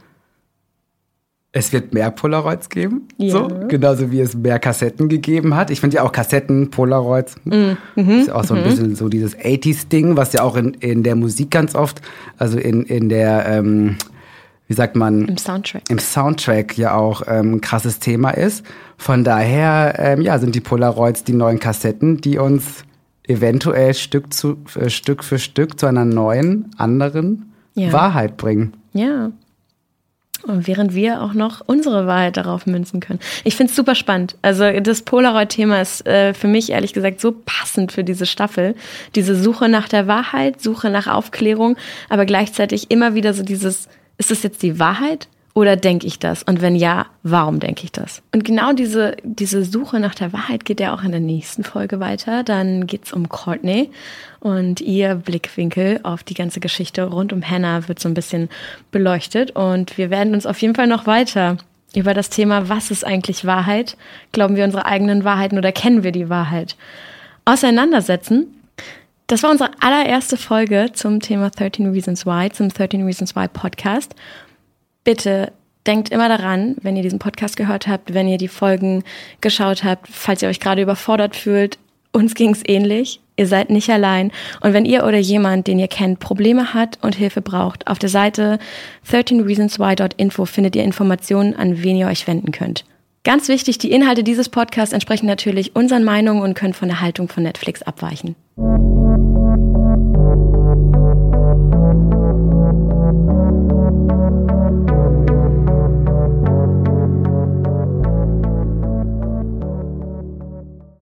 es wird mehr Polaroids geben, ja. so genauso wie es mehr Kassetten gegeben hat. Ich finde ja auch Kassetten, Polaroids, mm, mhm. ist ja auch so ein mhm. bisschen so dieses 80s-Ding, was ja auch in, in der Musik ganz oft, also in, in der, ähm, wie sagt man? Im Soundtrack. Im Soundtrack ja auch ähm, ein krasses Thema ist. Von daher, ähm, ja, sind die Polaroids die neuen Kassetten, die uns eventuell Stück, zu, äh, Stück für Stück zu einer neuen, anderen ja. Wahrheit bringen. Ja. Und während wir auch noch unsere Wahrheit darauf münzen können. Ich finde es super spannend. Also das Polaroid-Thema ist äh, für mich ehrlich gesagt so passend für diese Staffel. Diese Suche nach der Wahrheit, Suche nach Aufklärung, aber gleichzeitig immer wieder so dieses, ist das jetzt die Wahrheit oder denke ich das? Und wenn ja, warum denke ich das? Und genau diese, diese Suche nach der Wahrheit geht ja auch in der nächsten Folge weiter. Dann geht es um Courtney und ihr Blickwinkel auf die ganze Geschichte rund um Hannah wird so ein bisschen beleuchtet. Und wir werden uns auf jeden Fall noch weiter über das Thema, was ist eigentlich Wahrheit? Glauben wir unsere eigenen Wahrheiten oder kennen wir die Wahrheit? Auseinandersetzen. Das war unsere allererste Folge zum Thema 13 Reasons Why, zum 13 Reasons Why Podcast bitte denkt immer daran, wenn ihr diesen Podcast gehört habt, wenn ihr die Folgen geschaut habt, falls ihr euch gerade überfordert fühlt, uns ging es ähnlich. Ihr seid nicht allein. Und wenn ihr oder jemand, den ihr kennt, Probleme hat und Hilfe braucht, auf der Seite 13reasonswhy.info findet ihr Informationen, an wen ihr euch wenden könnt. Ganz wichtig, die Inhalte dieses Podcasts entsprechen natürlich unseren Meinungen und können von der Haltung von Netflix abweichen.